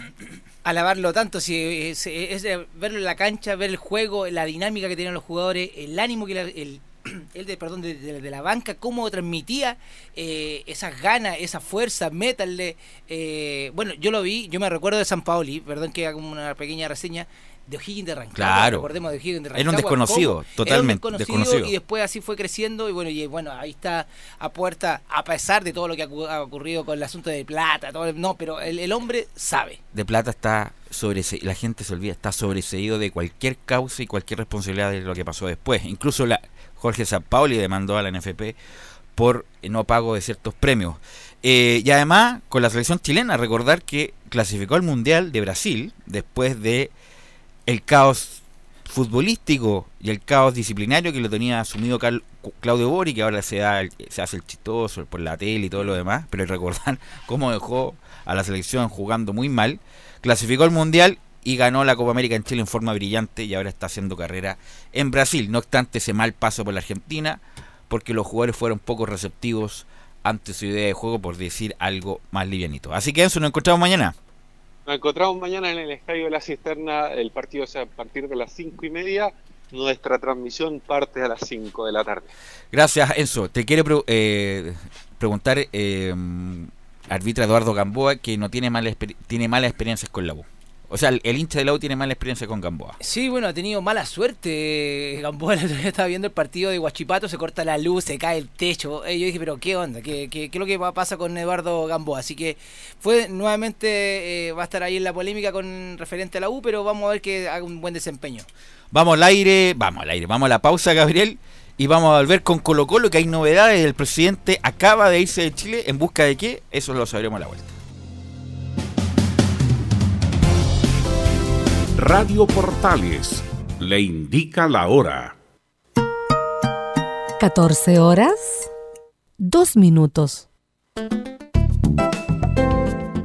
alabarlo tanto? Si eh, es, de verlo en la cancha, ver el juego, la dinámica que tenían los jugadores, el ánimo que la- el, el de, perdón, de, de- de la banca, cómo transmitía eh, esas ganas, esa fuerza, métanle. eh, bueno, yo lo vi, yo me recuerdo de San Paoli, perdón que haga una pequeña reseña, de O'Higgins de Rancagua. Claro. Recordemos de O'Higgins de Era un Rancagua, desconocido, cómo- totalmente Era un desconocido. Y después así fue creciendo y bueno, y bueno, ahí está a puerta, a pesar de todo lo que ha, ocu- ha ocurrido con el asunto de plata, todo, no, pero el, el hombre sabe. De Plata está sobreseído, la gente se olvida, está sobreseído de cualquier causa y cualquier responsabilidad de lo que pasó después. Incluso la Jorge Sampaoli demandó a la NFP por no pago de ciertos premios. Eh, y además, con la selección chilena, recordar que clasificó al Mundial de Brasil después de el caos futbolístico y el caos disciplinario que lo tenía asumido Claudio Bori, que ahora se, da se hace el chistoso por la tele y todo lo demás, pero recordar cómo dejó a la selección jugando muy mal, clasificó al Mundial y ganó la Copa América en Chile en forma brillante y ahora está haciendo carrera en Brasil, no obstante ese mal paso por la Argentina, porque los jugadores fueron poco receptivos ante su idea de juego, por decir algo más livianito. Así que eso, nos encontramos mañana. Nos encontramos mañana en el Estadio de la Cisterna. El partido es a partir de las cinco y media. Nuestra transmisión parte a las 5 de la tarde. Gracias, Enzo. Te quiero pre- eh, preguntar, eh, arbitra Eduardo Gamboa, que no tiene mala, tiene malas experiencias con la U. O sea, el, el hincha de la U tiene mala experiencia con Gamboa. Sí, bueno, ha tenido mala suerte. Gamboa el otro día estaba viendo el partido de Huachipato, se corta la luz, se cae el techo. Eh, yo dije, pero ¿qué onda? ¿Qué, qué, qué es lo que pasa con Eduardo Gamboa? Así que fue nuevamente, eh, va a estar ahí en la polémica con referente a la U, pero vamos a ver que haga un buen desempeño. Vamos al aire, vamos al aire, vamos a la pausa, Gabriel, y vamos a volver con Colo Colo, que hay novedades. El presidente acaba de irse de Chile en busca de qué, eso lo sabremos a la vuelta. Radio Portales le indica la hora. 14 horas, 2 minutos.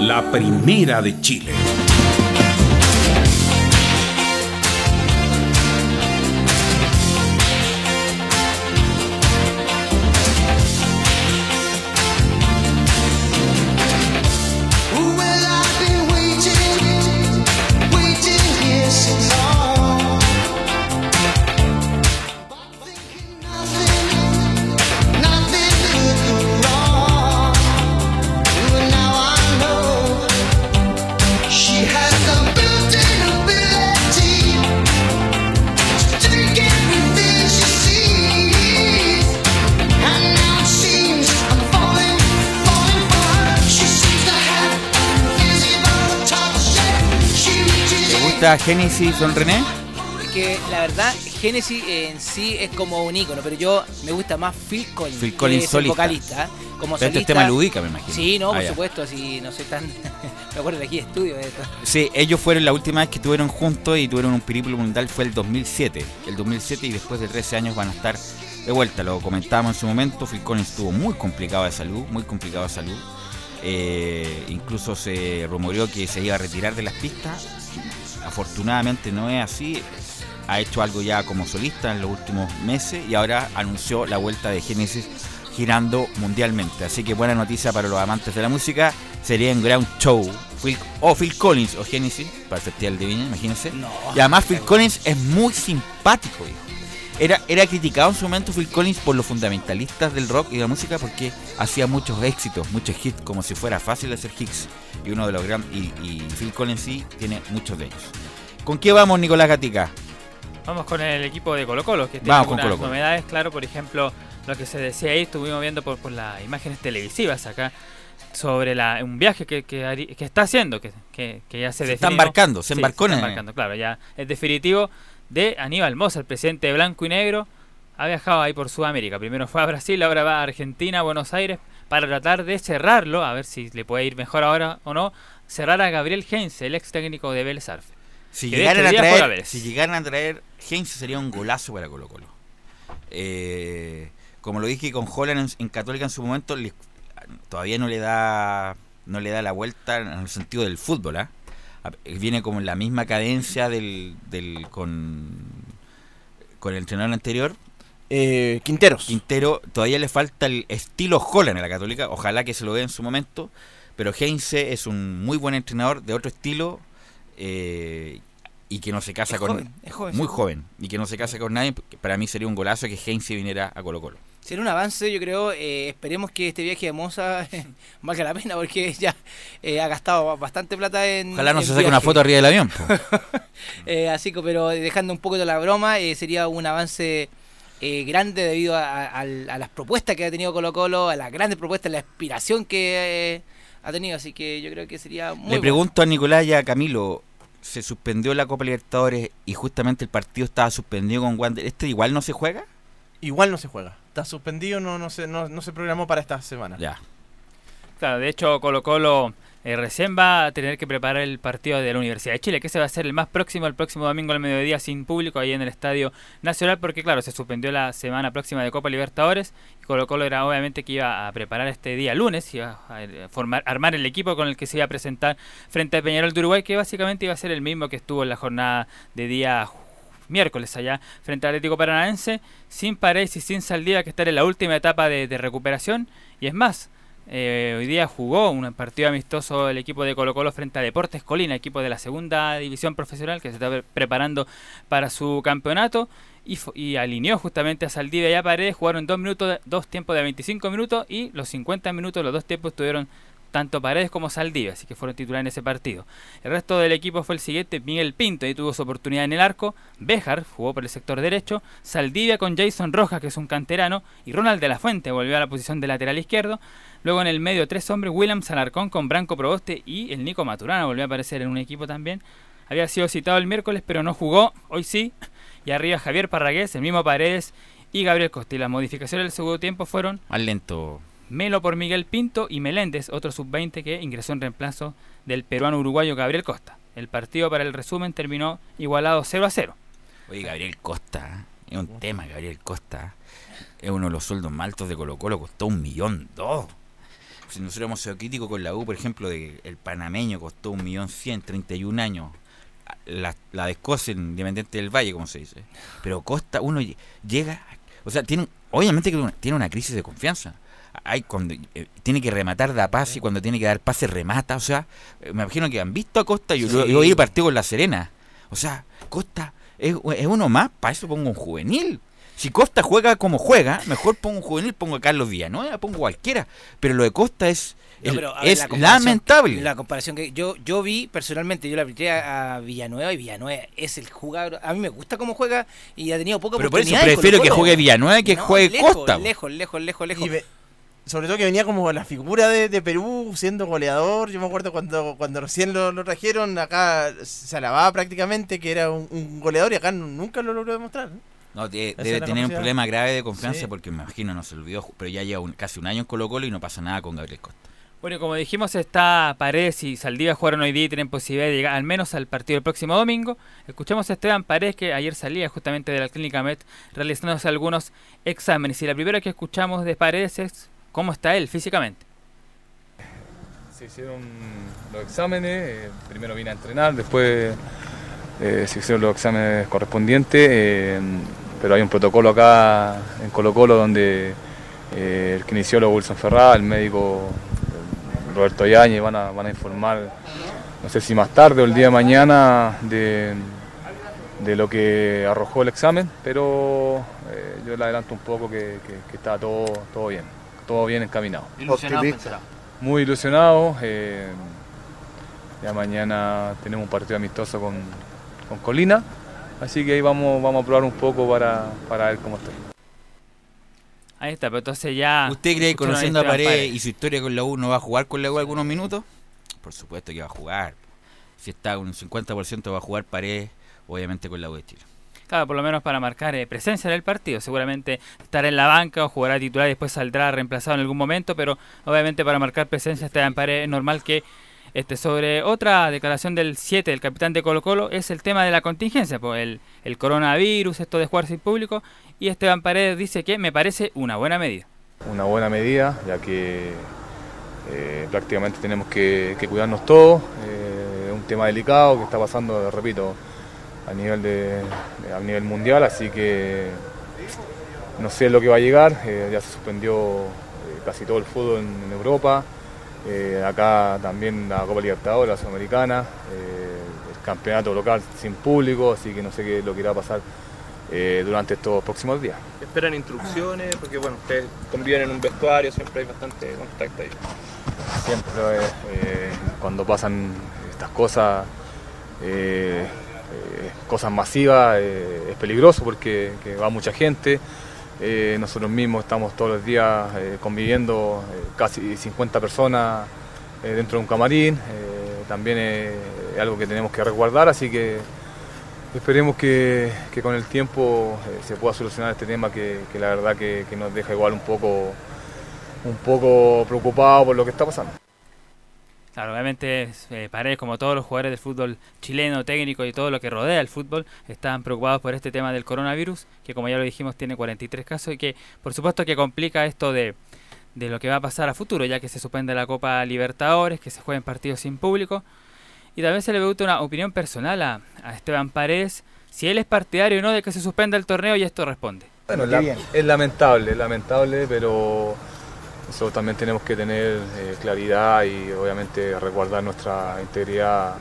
La primera de Chile. Reaches ¿Te gusta Genesis, don René? Que la verdad, Genesis en sí es como un ícono, pero yo me gusta más Phil Collins. Phil que Collins es el solista. vocalista. ¿eh? Como Pero este es solista. tema Ludica, me imagino. Sí, no, Ah, por ya. supuesto, así no soy tan. me acuerdo de aquí estudio de esto. Sí, ellos fueron la última vez que estuvieron juntos y tuvieron un periplo mundial fue el 2007. El 2007 y después de 13 años van a estar de vuelta. Lo comentábamos en su momento. Phil Collins estuvo muy complicado de salud, muy complicado de salud. Eh, incluso se rumoreó que se iba a retirar de las pistas. Afortunadamente no es así. Ha hecho algo ya como solista en los últimos meses y ahora anunció la vuelta de Genesis girando mundialmente. Así que buena noticia para los amantes de la música. Sería en Ground Show. Phil- o Phil Collins o Genesis para el Festival de Viña, imagínense. y además Phil Collins es muy simpático, hijo. Era, era criticado en su momento Phil Collins por los fundamentalistas del rock y de la música porque hacía muchos éxitos, muchos hits, como si fuera fácil hacer hits. Y uno de los grandes. Y, y Phil Collins sí tiene muchos de ellos. ¿Con qué vamos, Nicolás Gatica? Vamos con el equipo de Colo Colo, que tiene Vamos con algunas Colo-Colo. novedades, claro, por ejemplo, lo que se decía ahí, estuvimos viendo por, por las imágenes televisivas acá, sobre la, un viaje que, que, que está haciendo, que, que, que ya se, Se está embarcando, se embarcó está en- embarcando, claro, ya es definitivo de Aníbal Mosa, el presidente de Blanco y Negro, ha viajado ahí por Sudamérica. Primero fue a Brasil, ahora va a Argentina, Buenos Aires, para tratar de cerrarlo, a ver si le puede ir mejor ahora o no, cerrar a Gabriel Heinze, el ex técnico de Vélez Arfe. Si llegaran, a traer, Vélez. si llegaran a traer sería un golazo para Colo Colo. Eh, como lo dije con Holland en, en Católica en su momento, le- todavía no le da no le da la vuelta en el sentido del fútbol. ¿ah? A- Viene como en la misma cadencia del, del con, con el entrenador anterior. Eh, Quinteros. Quintero, todavía le falta el estilo Holland en la Católica. Ojalá que se lo dé en su momento. Pero Heinze es un muy buen entrenador de otro estilo eh, y que no se casa Es con. joven, es joven, muy joven y que no se casa con nadie. Para mí sería un golazo que Heinze viniera a Colo Colo. Será un avance, yo creo. eh, esperemos que este viaje de Moza valga la pena porque ya eh, ha gastado bastante plata en. Ojalá no en se saque una foto arriba del avión. Eh, así que, pero dejando un poco de la broma, eh, sería un avance eh, grande debido a, a- al- a las propuestas que ha tenido Colo Colo, a las grandes propuestas, la aspiración que eh, ha tenido. Así que yo creo que sería muy Le bueno. pregunto a Nicolás y a Camilo. Se suspendió la Copa Libertadores y justamente el partido estaba suspendido con Wander. ¿Este igual no se juega? Igual no se juega. Está suspendido, no, no, se, no, no se programó para esta semana. Ya. Claro, de hecho Colo Colo eh, recién va a tener que preparar el partido de la Universidad de Chile, que se va a ser el más próximo, el próximo domingo al mediodía sin público ahí en el Estadio Nacional, porque claro, se suspendió la semana próxima de Copa Libertadores y Colo Colo era obviamente que iba a preparar este día lunes, iba a eh, formar, armar el equipo con el que se iba a presentar frente a Peñarol de Uruguay, que básicamente iba a ser el mismo que estuvo en la jornada de día miércoles allá frente al Atlético Paranaense, sin Paredes y sin Saldía, que estar en la última etapa de, recuperación, y es más, eh, hoy día jugó un partido amistoso el equipo de Colo Colo frente a Deportes Colina, equipo de la segunda división profesional que se está pre- preparando para su campeonato. Y, y alineó justamente a Saldivia y a Paredes, jugaron dos minutos, dos tiempos de 25 minutos y los 50 minutos, los dos tiempos tuvieron tanto Paredes como Saldivia, así que fueron titulares en ese partido. El resto del equipo fue el siguiente, Miguel Pinto, y tuvo su oportunidad en el arco, Béjar jugó por el sector derecho, Saldivia con Jason Rojas, que es un canterano, y Ronald de la Fuente volvió a la posición de lateral izquierdo. Luego en el medio tres hombres, William Alarcón con Branco Proboste y el Nico Maturana volvió a aparecer en un equipo también. Había sido citado el miércoles, pero no jugó, hoy sí. Y arriba Javier Parragués, el mismo Paredes y Gabriel Costa. Y las modificaciones del segundo tiempo fueron Más lento. Melo por Miguel Pinto y Meléndez, otro sub-20 que ingresó en reemplazo del peruano uruguayo Gabriel Costa. El partido para el resumen terminó igualado 0 a 0. Oye, Gabriel Costa, es un tema, Gabriel Costa. Es uno de los sueldos más altos de Colo Colo, costó un millón dos. Si nosotros hemos sido críticos con la U, por ejemplo, de el panameño costó un millón cien, 31 años. La, la de Escocia, Independiente del Valle, como se dice. Pero Costa, uno lle- llega, o sea, tiene, obviamente que tiene una crisis de confianza. Hay cuando eh, tiene que rematar da pase y cuando tiene que dar pase remata, o sea, eh, me imagino que han visto a Costa y yo, yo partido con La Serena. O sea, Costa es, es uno más, para eso pongo un juvenil. Si Costa juega como juega, mejor pongo un juvenil, pongo a Carlos Villanueva, pongo cualquiera. Pero lo de Costa es, No, es- pero, a ver, es la comparación- lamentable. La comparación que yo yo vi personalmente, yo le apliqué a, a Villanueva y Villanueva es el jugador. A mí me gusta cómo juega y ha tenido poca Pero por eso prefiero que juegue Villanueva que No, juegue lejos, Costa. Lejos, lejos, lejos, lejos. Y ve- sobre todo que venía como la figura de, de Perú siendo goleador. Yo me acuerdo cuando, cuando recién lo, lo trajeron, acá se alababa prácticamente que era un, un goleador y acá nu- nunca lo logró demostrar. ¿no? Debe tener un problema grave de confianza Sí. porque me imagino no se olvidó, pero ya lleva un- casi un año en Colo Colo y no pasa nada con Gabriel Costa. Bueno, y como dijimos, está Paredes y Saldivia jugaron hoy día y tienen posibilidad de llegar al menos al partido del próximo domingo. Escuchamos a Esteban Paredes que ayer salía justamente de la clínica Met realizándose algunos exámenes. Y la primera que escuchamos de Paredes es cómo está él físicamente. Se hicieron los exámenes, eh, primero vine a entrenar, después eh, se hicieron los exámenes correspondientes, eh, pero hay un protocolo acá en Colo Colo donde eh, el kinesiólogo Wilson Ferrá, el médico Roberto Yañez van a, van a informar, no sé si más tarde o el día de mañana, de, de lo que arrojó el examen, pero yo le adelanto un poco que- que está todo, todo bien, todo bien encaminado. Ilusionado, Optimista. Muy ilusionado. eh, ya mañana tenemos un partido amistoso con, con Colina. Así que ahí vamos, vamos a probar un poco para, para ver cómo estoy. Ahí está, pero entonces ya. ¿Usted cree que conociendo a Paredes Paredes. y su historia con la U no va a jugar con la U algunos minutos? Por supuesto que va a jugar. Si está con un 50% va a jugar Paredes, obviamente con la U de Chile. Claro, por lo menos para marcar eh, presencia en el partido. Seguramente estará en la banca o jugará titular y después saldrá reemplazado en algún momento, pero obviamente para marcar presencia Paredes es normal que este sobre otra declaración del 7 del capitán de Colo Colo es el tema de la contingencia, pues el, el coronavirus, esto de jugar sin público, y Esteban Paredes dice que me parece una buena medida. una buena medida, ya que eh, prácticamente tenemos que, cuidarnos todos. eh, un tema delicado que está pasando, repito, a nivel, de, a nivel mundial, así que no sé lo que va a llegar. eh, ya se suspendió eh, casi todo el fútbol en, en Europa. eh, acá también la Copa Libertadores, la Sudamericana, eh, el campeonato local sin público, así que no sé qué lo que irá a pasar eh, durante estos próximos días. ¿Esperan instrucciones? Porque bueno, ustedes conviven en un vestuario, siempre hay bastante contacto ahí. Siempre cuando pasan estas cosas, eh, cosas masivas, eh, es peligroso porque que va mucha gente. Eh, nosotros mismos estamos todos los días conviviendo, casi 50 personas dentro de un camarín. también es algo que tenemos que resguardar, así que esperemos que, con el tiempo se pueda solucionar este tema que, la verdad que, nos deja igual un poco, un poco preocupado por lo que está pasando. Claro, obviamente eh, Paredes, como todos los jugadores del fútbol chileno, técnico y todo lo que rodea el fútbol, están preocupados por este tema del coronavirus, que como ya lo dijimos tiene 43 casos y que por supuesto que complica esto de, de lo que va a pasar a futuro, ya que se suspende la Copa Libertadores, que se jueguen partidos sin público. Y también se le pregunta una opinión personal a, a Esteban Paredes, si él es partidario o no de que se suspenda el torneo y esto responde. Bueno, la- es lamentable, es lamentable, pero nosotros también tenemos que tener eh, claridad y obviamente resguardar nuestra integridad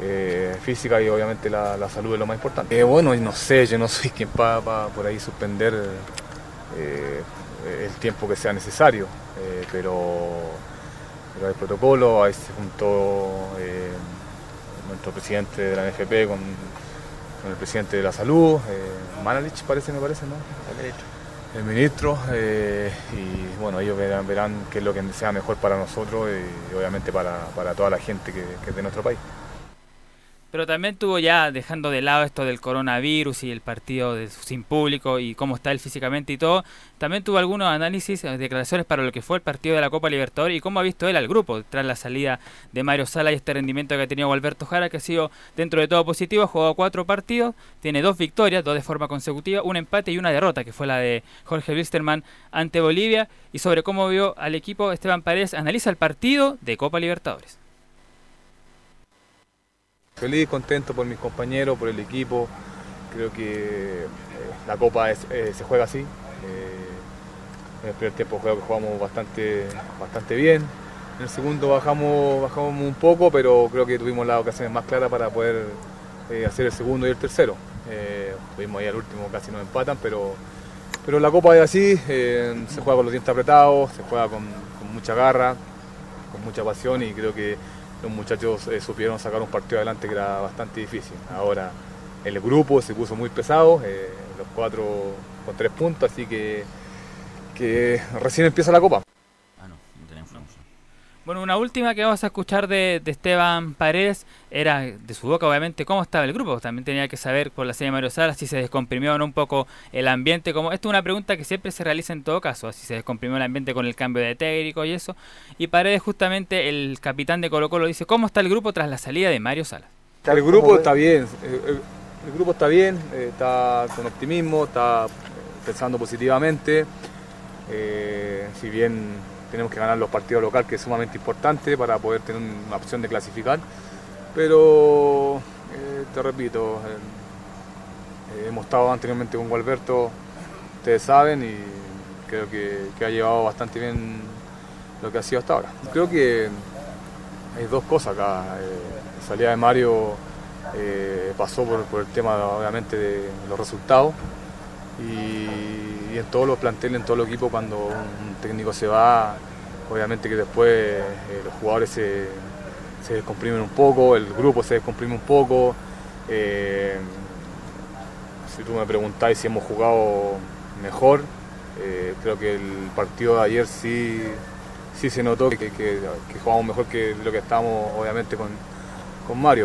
eh, física y obviamente la, la salud es lo más importante. Eh, bueno, no sé, yo no soy quien para por ahí suspender eh, el tiempo que sea necesario, eh, pero, pero hay protocolo, ahí se juntó eh, nuestro presidente de la NFP con, con el presidente de la salud, eh, Manalich parece, me parece, ¿no? El ministro eh, y bueno ellos verán, verán qué es lo que sea mejor para nosotros y, obviamente para, para toda la gente que, que es de nuestro país. Pero también tuvo ya, dejando de lado esto del coronavirus y el partido de- sin público y cómo está él físicamente y todo, también tuvo algunos análisis, eh, declaraciones para lo que fue el partido de la Copa Libertadores y cómo ha visto él al grupo tras la salida de Mario Sala y este rendimiento que ha tenido Alberto Jara, que ha sido dentro de todo positivo, ha jugado cuatro partidos, tiene dos victorias, dos de forma consecutiva, un empate y una derrota, que fue la de Jorge Wilstermann ante Bolivia, y sobre cómo vio al equipo, Esteban Paredes analiza el partido de Copa Libertadores. Feliz, contento por mis compañeros, por el equipo. Creo que eh, la Copa es- eh, se juega así. Eh, en el primer tiempo creo que jugamos bastante, bastante bien. En el segundo bajamos, bajamos un poco, pero creo que tuvimos las ocasiones más claras para poder hacer el segundo y el tercero. Tuvimos ahí al último, casi nos empatan, pero, pero la Copa es así. se juega con los dientes apretados, se juega con mucha garra, con mucha pasión y creo que los muchachos eh, supieron sacar un partido adelante que era bastante difícil. Ahora el grupo se puso muy pesado, eh, los cuatro con tres puntos, así que, que recién empieza la copa. Bueno, una última que vamos a escuchar de, de Esteban Paredes era de su boca, obviamente, cómo estaba el grupo. También tenía que saber por la serie de Mario Salas si se descomprimió o no un poco el ambiente. Como Esto es una pregunta que siempre se realiza en todo caso, si se descomprimió el ambiente con el cambio de técnico y eso. Y Paredes, justamente, el capitán de Colo Colo, dice cómo está el grupo tras la salida de Mario Salas. El grupo está bien, eh, el, el grupo está bien, eh, está con optimismo, está eh, pensando positivamente. Eh, si bien tenemos que ganar los partidos locales, que es sumamente importante para poder tener una opción de clasificar, pero eh, te repito, eh, eh, hemos estado anteriormente con Gualberto, ustedes saben, y creo que, ha llevado bastante bien lo que ha sido hasta ahora. Creo que hay dos cosas acá. eh, salida de Mario pasó por, por el tema, obviamente, de los resultados. Y, y en todos los planteles, en todo el equipo, cuando un técnico se va, obviamente que después eh, los jugadores se, se descomprimen un poco, el grupo se descomprime un poco. eh, si tú me preguntáis si hemos jugado mejor, Eh, creo que el partido de ayer sí, sí se notó que, que, jugamos mejor que lo que estábamos, obviamente, con, con Mario.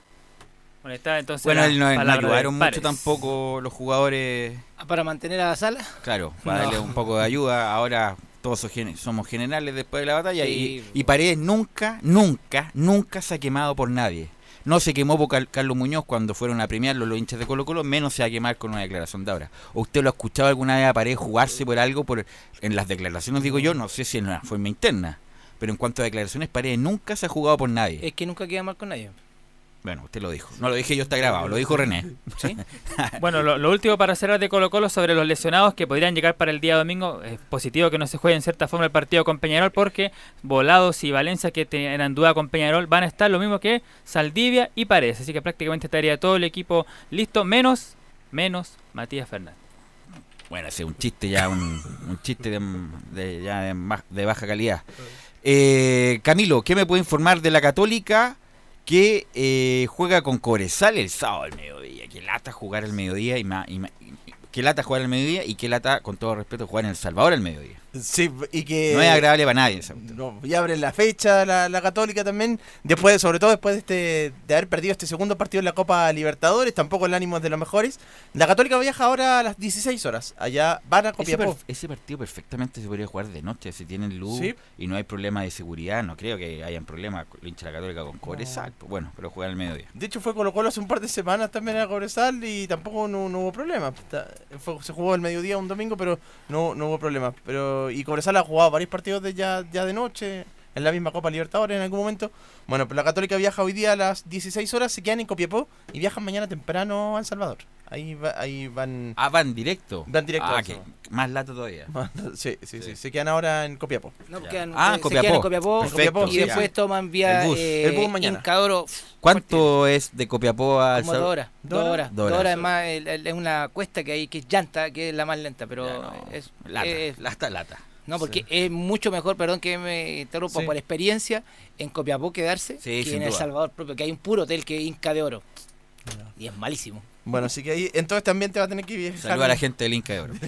Bueno, está entonces Bueno, la él no, no ayudaron mucho Pares. tampoco los jugadores. Para mantener a la sala. Claro, para No. darle un poco de ayuda. Ahora todos somos generales después de la batalla Sí. y, y Paredes nunca, nunca, nunca se ha quemado por nadie. No se quemó por Carlos Muñoz cuando fueron a premiarlo los hinchas de Colo Colo, menos se va a quemar con una declaración de ahora. ¿O ¿Usted lo ha escuchado alguna vez a Paredes jugarse por algo? por En las declaraciones digo yo, no sé si en una forma interna, pero en cuanto a declaraciones, Paredes nunca se ha jugado por nadie. Es que nunca queda mal con nadie. Bueno, usted lo dijo. No lo dije yo, está grabado, lo dijo René. Bueno, lo, lo último para cerrar de Colo Colo sobre los lesionados que podrían llegar para el día domingo. Es positivo que no se juegue en cierta forma el partido con Peñarol porque Volados y Valencia que eran duda con Peñarol van a estar lo mismo que Saldivia y Paredes. Así que prácticamente estaría todo el equipo listo menos, menos Matías Fernández. Bueno, ese es un chiste ya, un, un chiste de, de- ya de, de baja calidad. Eh, Camilo, ¿qué me puede informar de la Católica que eh, juega con Cobresal el sábado al mediodía? Que lata jugar al mediodía y, ma- y ma- que lata jugar al mediodía y que lata, con todo respeto, jugar en El Salvador al mediodía. Sí, y que... No es agradable para nadie. No, y abren la fecha la, la Católica también, después sobre todo después de este de haber perdido este segundo partido en la Copa Libertadores, tampoco el ánimo es de los mejores. La Católica viaja ahora a las 16 horas, allá van a Ese, Copiapó. per- ese partido perfectamente se podría jugar de noche si tienen luz Sí. y no hay problema de seguridad. No creo que hayan problema con el hincha la Católica con Cobresal. pues Bueno, pero juegan al mediodía. De hecho fue Colo Colo hace un par de semanas también a Cobresal y tampoco no, no hubo problema. Fue- se jugó el mediodía un domingo, pero no, no hubo problema. Pero, y Cobresal ha jugado varios partidos de ya, ya de noche, en la misma Copa Libertadores en algún momento. Bueno, pero la Católica viaja hoy día a las 16 horas, se quedan en Copiapó y viajan mañana temprano a El Salvador. Ahí, va- ahí van... Ah, van directo. Van directo. Ah, eso. más lata todavía. Sí, sí, sí, se quedan ahora en Copiapó. No, quedan, Ah, se Copiapó. quedan en Copiapó, Perfecto, y sí, después ya. toman vía El bus. eh, El bus mañana. Incadoro ¿Cuánto es de Copiapó a El como dos horas. Dos ¿Dos horas. Dos Dos horas. horas. Además, el- el- es una cuesta que hay que es llanta, que es la más lenta, pero Ya, no, es, lata, es- lata, lata. No, porque es mucho mejor, perdón que me interrumpa, Sí. por experiencia, en Copiapó quedarse Sí, que en El. Salvador propio, que hay un puro hotel que es Inca de Oro. Y es malísimo. Bueno, así que ahí, entonces también te va a tener que viajar. Saluda a la gente del Inca de Oro.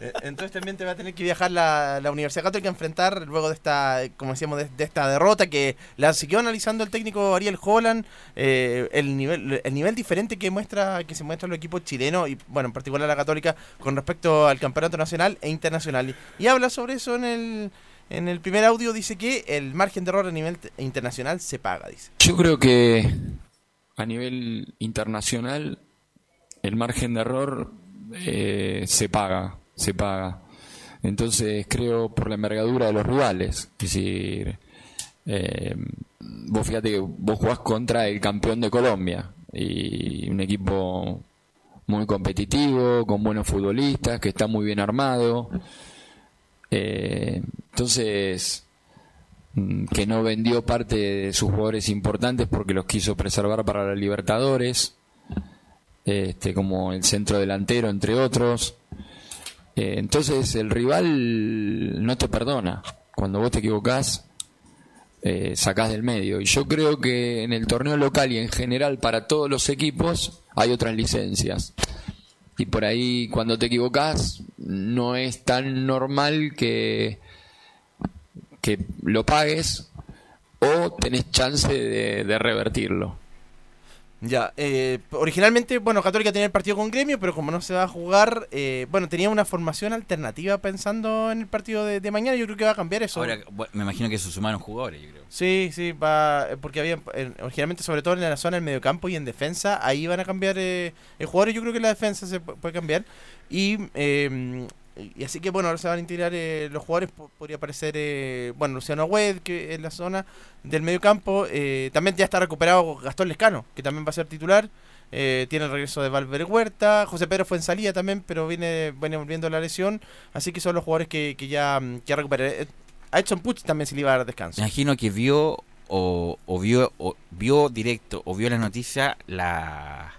Eh, Entonces también te va a tener que viajar la, la Universidad Católica a enfrentar luego de esta, como decíamos, de, de esta derrota que la siguió analizando el técnico Ariel Holland, eh, el nivel el nivel diferente que muestra que se muestra el equipo chileno y bueno, en particular la Católica con respecto al campeonato nacional e internacional. Y habla sobre eso en el en el primer audio dice que el margen de error a nivel internacional se paga, dice. Yo creo que a nivel internacional el margen de error eh, se paga, se paga. Entonces creo por la envergadura de los rivales. Es decir, eh, vos fíjate que vos jugás contra el campeón de Colombia y un equipo muy competitivo, con buenos futbolistas, que está muy bien armado. Eh, entonces, mm, que no vendió parte de sus jugadores importantes porque los quiso preservar para la Libertadores, este, como el centro delantero, entre otros. Eh, entonces, el rival no te perdona. Cuando vos te equivocás, eh, sacás del medio. Y yo creo que en el torneo local y en general para todos los equipos hay otras licencias. Y por ahí cuando te equivocás no es tan normal que, que lo pagues o tenés chance de, de revertirlo. Ya, eh, originalmente, bueno, Católica tenía el partido con Gremio, pero como no se va a jugar, eh, bueno, tenía una formación alternativa pensando en el partido de, de mañana. Yo creo que va a cambiar eso. Ahora, bueno, me imagino que se sumaron jugadores, yo creo. Sí, sí, va, eh, porque había, eh, originalmente, sobre todo en la zona del mediocampo y en defensa, ahí van a cambiar eh, el jugador. Yo creo que la defensa se pu- puede cambiar. Y, eh, y así que, bueno, ahora se van a integrar eh, los jugadores. po- Podría aparecer, eh, bueno, Luciano Wed, que en la zona del mediocampo. Eh, también ya está recuperado Gastón Lescano, que también va a ser titular. Eh, tiene el regreso de Valver Huerta. José Pedro fue en salida también, pero viene, viene volviendo la lesión. Así que son los jugadores que, que ya, mm, que recuperan. Eh, A Edson Puch también se le iba a dar descanso. Me imagino que vio o, o vio o vio directo o vio la noticia la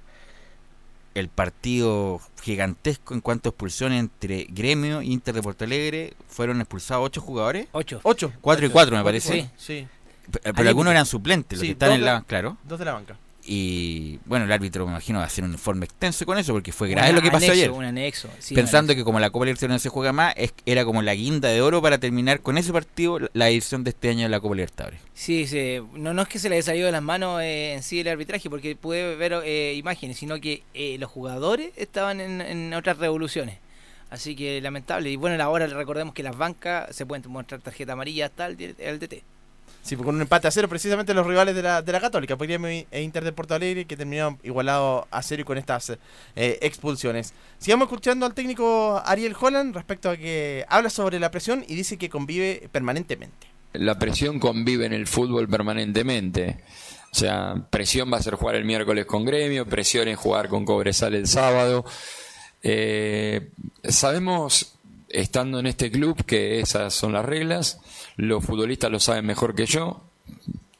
el partido gigantesco en cuanto a expulsiones entre Gremio e Inter de Porto Alegre fueron expulsados ocho jugadores Ocho. Ocho. cuatro y cuatro me parece sí. P- pero algunos eran suplentes los Sí, que están en la claro Dos de la banca. Y bueno, el árbitro me imagino va a hacer un informe extenso con eso porque fue grave lo que pasó anexo, ayer. un anexo, sí, Pensando un que como la Copa Libertadores no se juega más, es- era como la guinda de oro para terminar con ese partido la edición de este año de la Copa Libertadores. Sí, sí. No, no es que se le haya salido de las manos eh, en sí el arbitraje, porque pude ver eh, imágenes, sino que eh, los jugadores estaban en, en otras revoluciones. Así que lamentable. Y bueno, ahora recordemos que las bancas se pueden mostrar tarjeta amarilla hasta el, el DT. Sí, con un empate a cero, precisamente los rivales de la, de la Católica, Gremio e Inter de Porto Alegre, que terminaron igualados a cero con estas eh, expulsiones. Sigamos escuchando al técnico Ariel Holland respecto a que habla sobre la presión y dice que convive permanentemente. La presión convive en el fútbol permanentemente. O sea, presión va a ser jugar el miércoles con Gremio, presión es jugar con Cobresal el sábado. Eh, sabemos, estando en este club, que esas son las reglas. Los futbolistas lo saben mejor que yo.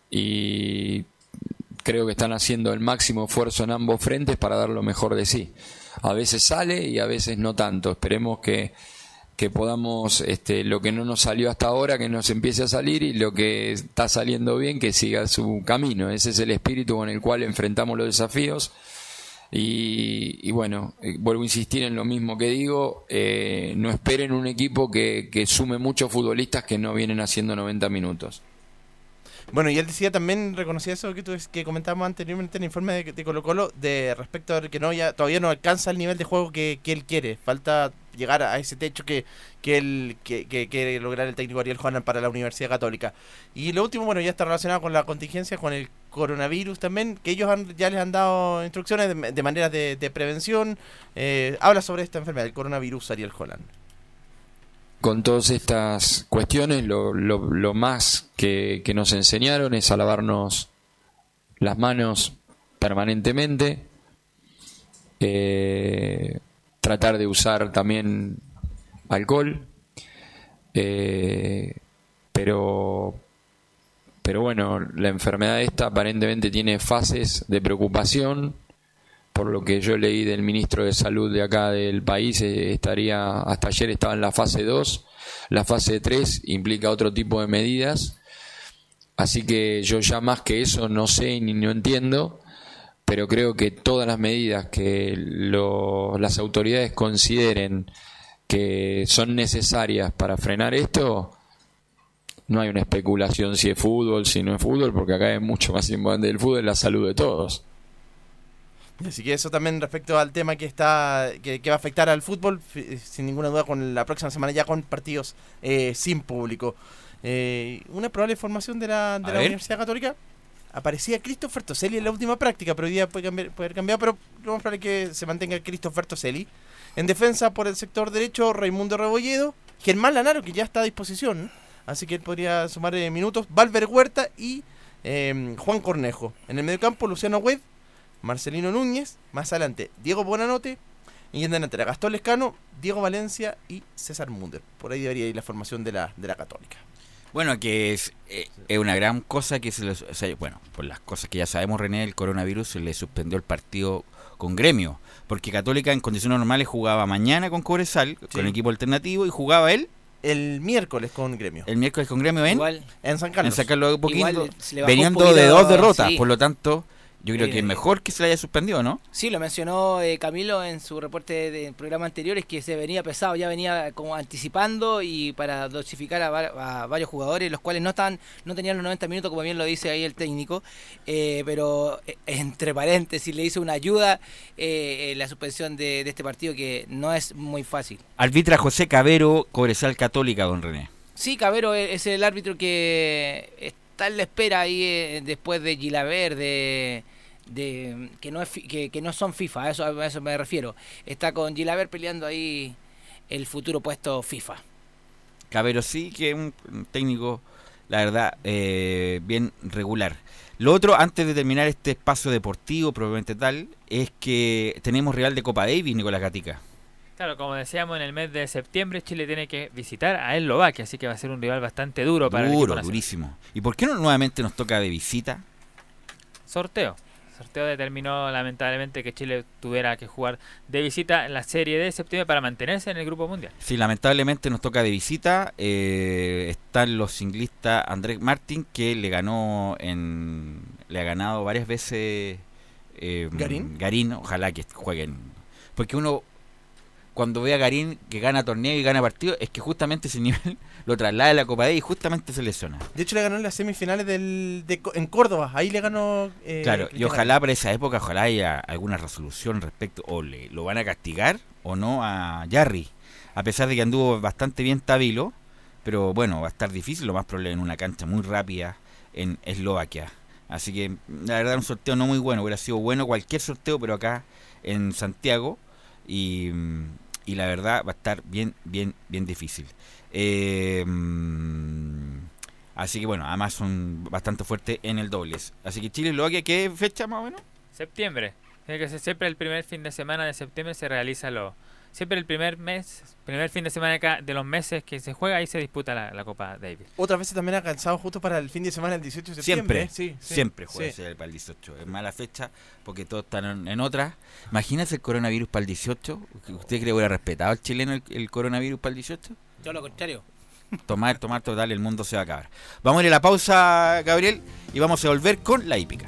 Y creo que están haciendo el máximo esfuerzo en ambos frentes para dar lo mejor de sí. A veces sale y a veces no tanto. Esperemos que, que podamos, este, lo que no nos salió hasta ahora, que nos empiece a salir y lo que está saliendo bien, que siga su camino. Ese es el espíritu con el cual enfrentamos los desafíos. Y, y bueno, eh, vuelvo a insistir en lo mismo que digo, eh, no esperen un equipo que, que sume muchos futbolistas que no vienen haciendo 90 minutos. Bueno, y él decía también, reconocía eso que, tú, que comentábamos anteriormente en el informe de, de Colo Colo, de respecto a que no ya todavía no alcanza el nivel de juego que, que él quiere. Falta llegar a ese techo que, que él que, que quiere lograr el técnico Ariel Juan para la Universidad Católica. Y lo último, bueno, ya está relacionado con la contingencia, con el coronavirus también, que ellos ya les han dado instrucciones de, maneras de, prevención. Eh, habla sobre esta enfermedad, el coronavirus Ariel Holland. con todas estas cuestiones, lo, lo- lo más que, que nos enseñaron es a lavarnos las manos permanentemente, eh, tratar de usar también alcohol, eh, pero, pero bueno, la enfermedad esta aparentemente tiene fases de preocupación, por lo que yo leí del ministro de Salud de acá del país, eh, estaría hasta ayer estaba en la fase 2, la fase 3 implica otro tipo de medidas, así que yo ya más que eso no sé ni no entiendo, pero creo que todas las medidas que lo- las autoridades consideren que son necesarias para frenar esto, no hay una especulación si es fútbol, si no es fútbol, porque acá es mucho más importante el fútbol, es la salud de todos. Así que eso también respecto al tema que está que, que va a afectar al fútbol, fi- sin ninguna duda, con la próxima semana ya con partidos eh, sin público. Eh, una probable formación de la, de la ver. Universidad Católica. Aparecía Christopher Toselli en la última práctica, pero hoy día puede, cambiar, puede cambiado, pero lo más probable es que se mantenga Christopher Toselli. En defensa por el sector derecho, Raimundo Rebolledo, Germán Lanaro, que ya está a disposición, así que él podría sumar eh, minutos, Valver Huerta y eh, Juan Cornejo. En el mediocampo, Luciano Webb, Marcelino Núñez, más adelante Diego Buenanote y en delantera Gastón Lescano, Diego Valencia y César Munder. Por ahí debería ir la formación de la, de la Católica. Bueno, que es, eh, es una gran cosa que se les, o sea, bueno, por las cosas que ya sabemos, René, el coronavirus se le suspendió el partido con gremio, porque Católica en condiciones normales jugaba mañana con Cobresal, con equipo alternativo, y jugaba él el miércoles con gremio. El miércoles con gremio en, Igual. en San Carlos. En San Carlos Igual veniendo poquito, de dos derrotas, sí. por lo tanto, yo creo que Eh, es mejor que se le haya suspendido, ¿no? Sí, lo mencionó eh, Camilo en su reporte del programa anterior, es que se venía pesado, ya venía como anticipando y para dosificar a, va- a varios jugadores, los cuales no estaban, no tenían los 90 minutos, como bien lo dice ahí el técnico, eh, pero eh, entre paréntesis le hizo una ayuda eh, eh, la suspensión de, de este partido que no es muy fácil. Arbitra José Cabero, Cobresal Católica, don René. Sí, Cabero es el árbitro que está en la espera ahí eh, después de Gilaver, de, de que no es que, que no son FIFA, a eso, a eso me refiero. Está con Gilaver peleando ahí el futuro puesto FIFA. Cabero sí que es un, un técnico, la verdad, eh, bien regular. Lo otro, antes de terminar este espacio deportivo, probablemente tal, es que tenemos Real de Copa Davis, Nicolás Gatica. Claro, como decíamos, en el mes de septiembre Chile tiene que visitar a Eslovaquia, así que va a ser un rival bastante duro para el Duro, durísimo. ¿Y por qué no nuevamente nos toca de visita? Sorteo. Sorteo determinó lamentablemente que Chile tuviera que jugar de visita en la serie de septiembre para mantenerse en el grupo mundial. Sí, lamentablemente nos toca de visita. eh, están los ciclistas Andrés Martín, que le ganó en. le ha ganado varias veces eh, ¿Garín? Garín, ojalá que jueguen. Porque uno, cuando ve a Garín que gana torneo y gana partido, es que justamente ese nivel lo traslada a la Copa D y justamente se lesiona. De hecho, le ganó en las semifinales del, de en Córdoba. Ahí le ganó. eh, Claro, y ojalá para esa época, ojalá haya alguna resolución respecto, o le, lo van a castigar o no a Jarry, a pesar de que anduvo bastante bien Tabilo, pero bueno, va a estar difícil, lo más probable en una cancha muy rápida en Eslovaquia. Así que la verdad un sorteo no muy bueno, hubiera sido bueno cualquier sorteo, pero acá en Santiago y, mm, y la verdad va a estar bien, bien, bien difícil. Eh, mm, así que bueno, además son bastante fuertes en el dobles. Así que Chile Eslovaquia, ¿qué fecha más o menos? Septiembre. Que siempre el primer fin de semana de septiembre se realiza lo. Siempre el primer mes, primer fin de semana de, los meses que se juega, ahí se disputa la, la Copa Davis. Otras veces también ha calzado justo para el fin de semana del 18 de septiembre. Siempre, Sí, sí, siempre juega sí. para el 18. Es mala fecha porque todos están en, en otra. Imagínate el coronavirus para el 18. ¿Usted cree que hubiera respetado al chileno el, el coronavirus para el 18? Yo lo contrario. Tomar, tomar total, el mundo se va a acabar. Vamos a ir a la pausa, Gabriel, y vamos a volver con la hípica.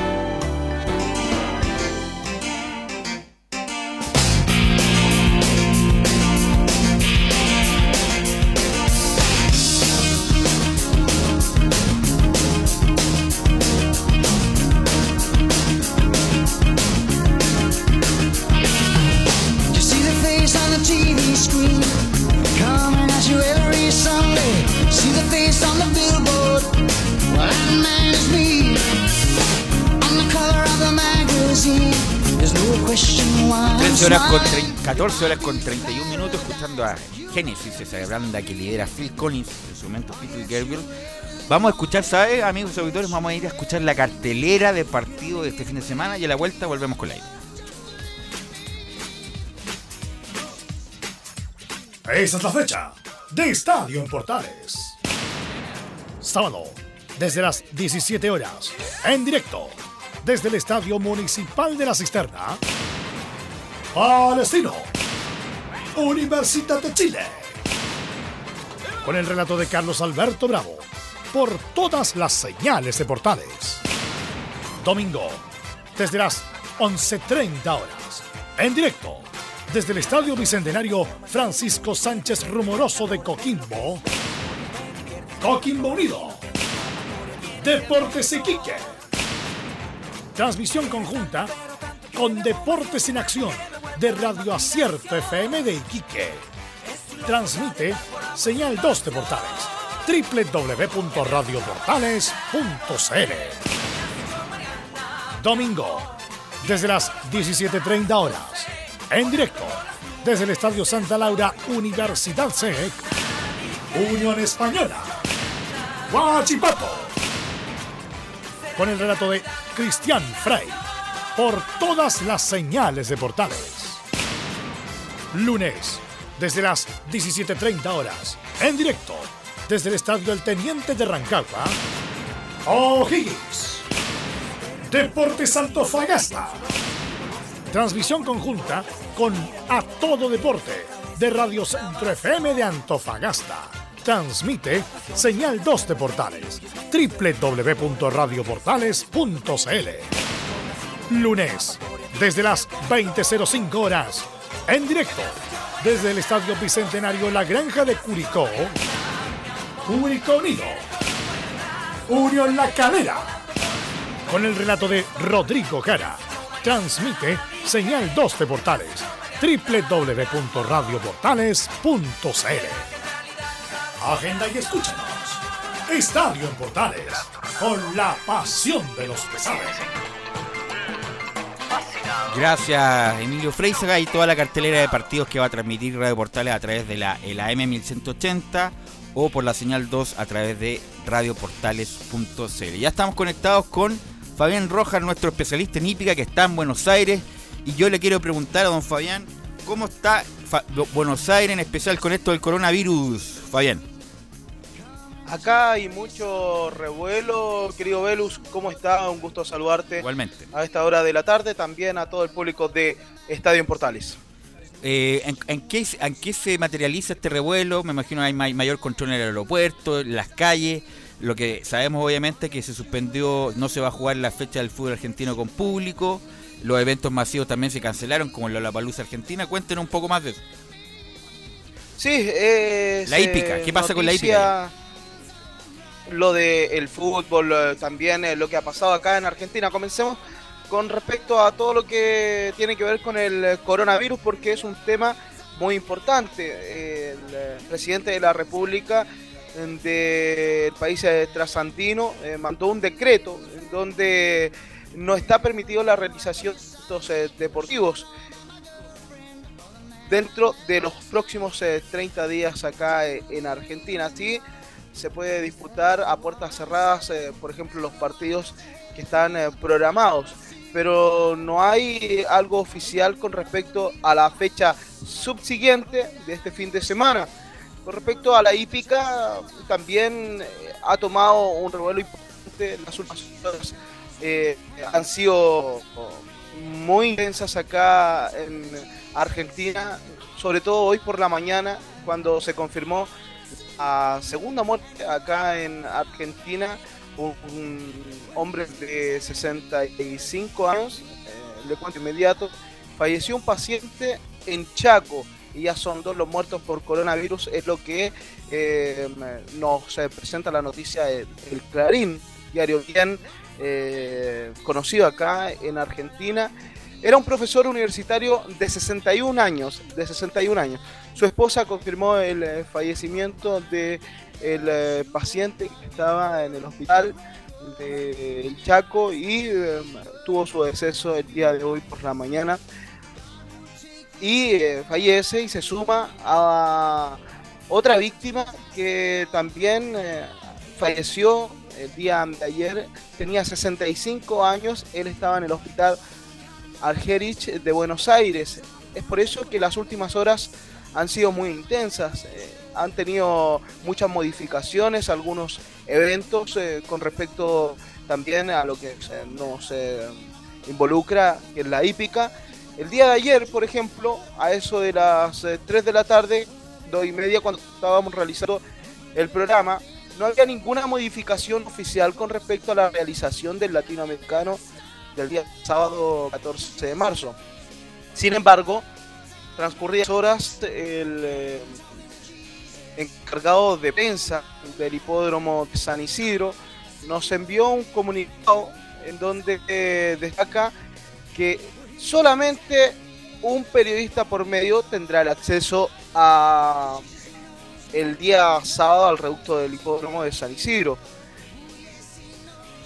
Horas con trein- 14 horas con 31 minutos escuchando a Genesis, esa banda que lidera Phil Collins, en su momento Phil Gabriel. Vamos a escuchar, ¿sabes, amigos auditores? Vamos a ir a escuchar la cartelera de partido de este fin de semana y a la vuelta volvemos con la idea. Esa es la fecha de Estadio en Portales. Sábado, desde las 17 horas, en directo, desde el Estadio Municipal de la Cisterna. Palestino, Universidad de Chile. Con el relato de Carlos Alberto Bravo, por todas las señales de Portales. Domingo, desde las 11.30 horas, en directo, desde el Estadio Bicentenario Francisco Sánchez Rumoroso de Coquimbo. Coquimbo Unido. Deportes Iquique. Transmisión conjunta con Deportes en Acción de Radio Acierto FM de Iquique. Transmite Señal 2 de Portales. www.radioportales.cl Domingo, desde las 17.30 horas. En directo, desde el Estadio Santa Laura Universidad SEC. Unión Española. Guachipato. Con el relato de Cristian Frey. Por todas las señales de Portales. Lunes, desde las 17.30 horas. En directo, desde el Estadio El Teniente de Rancagua. O'Higgins. Deportes Antofagasta. Transmisión conjunta con A Todo Deporte de Radio Centro FM de Antofagasta. Transmite Señal 2 de Portales. www.radioportales.cl Lunes, desde las 20.05 horas. En directo, desde el Estadio Bicentenario La Granja de Curicó. Curicó Unido. Unión La Calera. Con el relato de Rodrigo Jara. Transmite Señal 2 de Portales. www.radioportales.cl Agenda y escúchanos. Estadio en Portales. Con la pasión de los que saben. Gracias Emilio Freisaga y toda la cartelera de partidos que va a transmitir Radio Portales a través de la AM 1180 o por la señal 2 a través de radioportales.cl. Ya estamos conectados con Fabián Rojas, nuestro especialista en hípica que está en Buenos Aires y yo le quiero preguntar a don Fabián cómo está Buenos Aires en especial con esto del coronavirus. Fabián. Acá hay mucho revuelo, querido Velus, ¿cómo está? Un gusto saludarte. Igualmente. A esta hora de la tarde, también a todo el público de Estadio en Portales. Eh, ¿en, en qué, ¿En qué se materializa este revuelo? Me imagino hay may- mayor control en el aeropuerto, en las calles. Lo que sabemos obviamente que se suspendió, no se va a jugar la fecha del fútbol argentino con público. Los eventos masivos también se cancelaron, como la Lollapalooza Argentina. Cuéntenos un poco más de eso. Sí, es, La hípica, eh, ¿qué pasa con la noticia Lo del fútbol, eh, también eh, lo que ha pasado acá en Argentina. Comencemos con respecto a todo lo que tiene que ver con el coronavirus, porque es un tema muy importante. El eh, presidente de la República eh, del país trasandino mandó un decreto donde no está permitido la realización de estos deportivos dentro de los próximos eh, 30 días acá en Argentina. Se puede disputar a puertas cerradas, eh, por ejemplo, los partidos que están eh, programados. Pero no hay algo oficial con respecto a la fecha subsiguiente de este fin de semana. Con respecto a la hípica, también eh, ha tomado un revuelo importante. Las últimas horas eh, han sido muy intensas acá en Argentina, sobre todo hoy por la mañana, cuando se confirmó la segunda muerte acá en Argentina, un, un hombre de 65 años, eh, le cuento inmediato, falleció un paciente en Chaco y ya son dos los muertos por coronavirus, es lo que eh, nos eh, presenta la noticia el, el Clarín, diario bien eh, conocido acá en Argentina. Era un profesor universitario de 61 años, de 61 años. Su esposa confirmó el eh, fallecimiento de el eh, paciente que estaba en el hospital de El Chaco y eh, tuvo su deceso el día de hoy por la mañana. y eh, fallece y se suma a otra víctima que también eh, falleció el día de ayer, tenía 65 años, él estaba en el hospital Algerich de Buenos Aires. Es por eso que las últimas horas han sido muy intensas, eh, han tenido muchas modificaciones, algunos eventos eh, con respecto también a lo que nos eh, involucra, es la hípica. El día de ayer, por ejemplo, a eso de las eh, 3 de la tarde, 2 y media, cuando estábamos realizando el programa, no había ninguna modificación oficial con respecto a la realización del latinoamericano del día sábado 14 de marzo. Sin embargo, transcurridas horas, el eh, encargado de prensa del hipódromo de San Isidro nos envió un comunicado en donde eh, destaca que solamente un periodista por medio tendrá el acceso a el día sábado al reducto del hipódromo de San Isidro.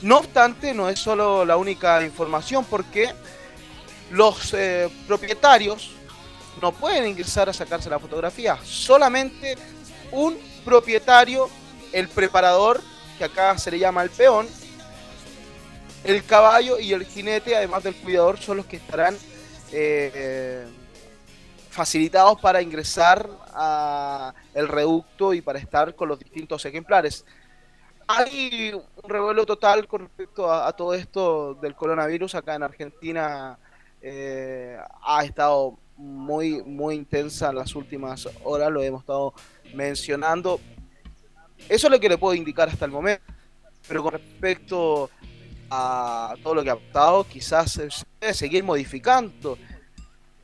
No obstante, no es solo la única información porque los eh, propietarios no pueden ingresar a sacarse la fotografía. Solamente un propietario, el preparador, que acá se le llama el peón, el caballo y el jinete, además del cuidador, son los que estarán eh, facilitados para ingresar a el reducto y para estar con los distintos ejemplares. Hay un revuelo total con respecto a, a todo esto del coronavirus acá en Argentina. eh, ha estado muy, muy intensa en las últimas horas, lo hemos estado mencionando. Eso es lo que le puedo indicar hasta el momento. Pero con respecto a todo lo que ha pasado, quizás se debe seguir modificando.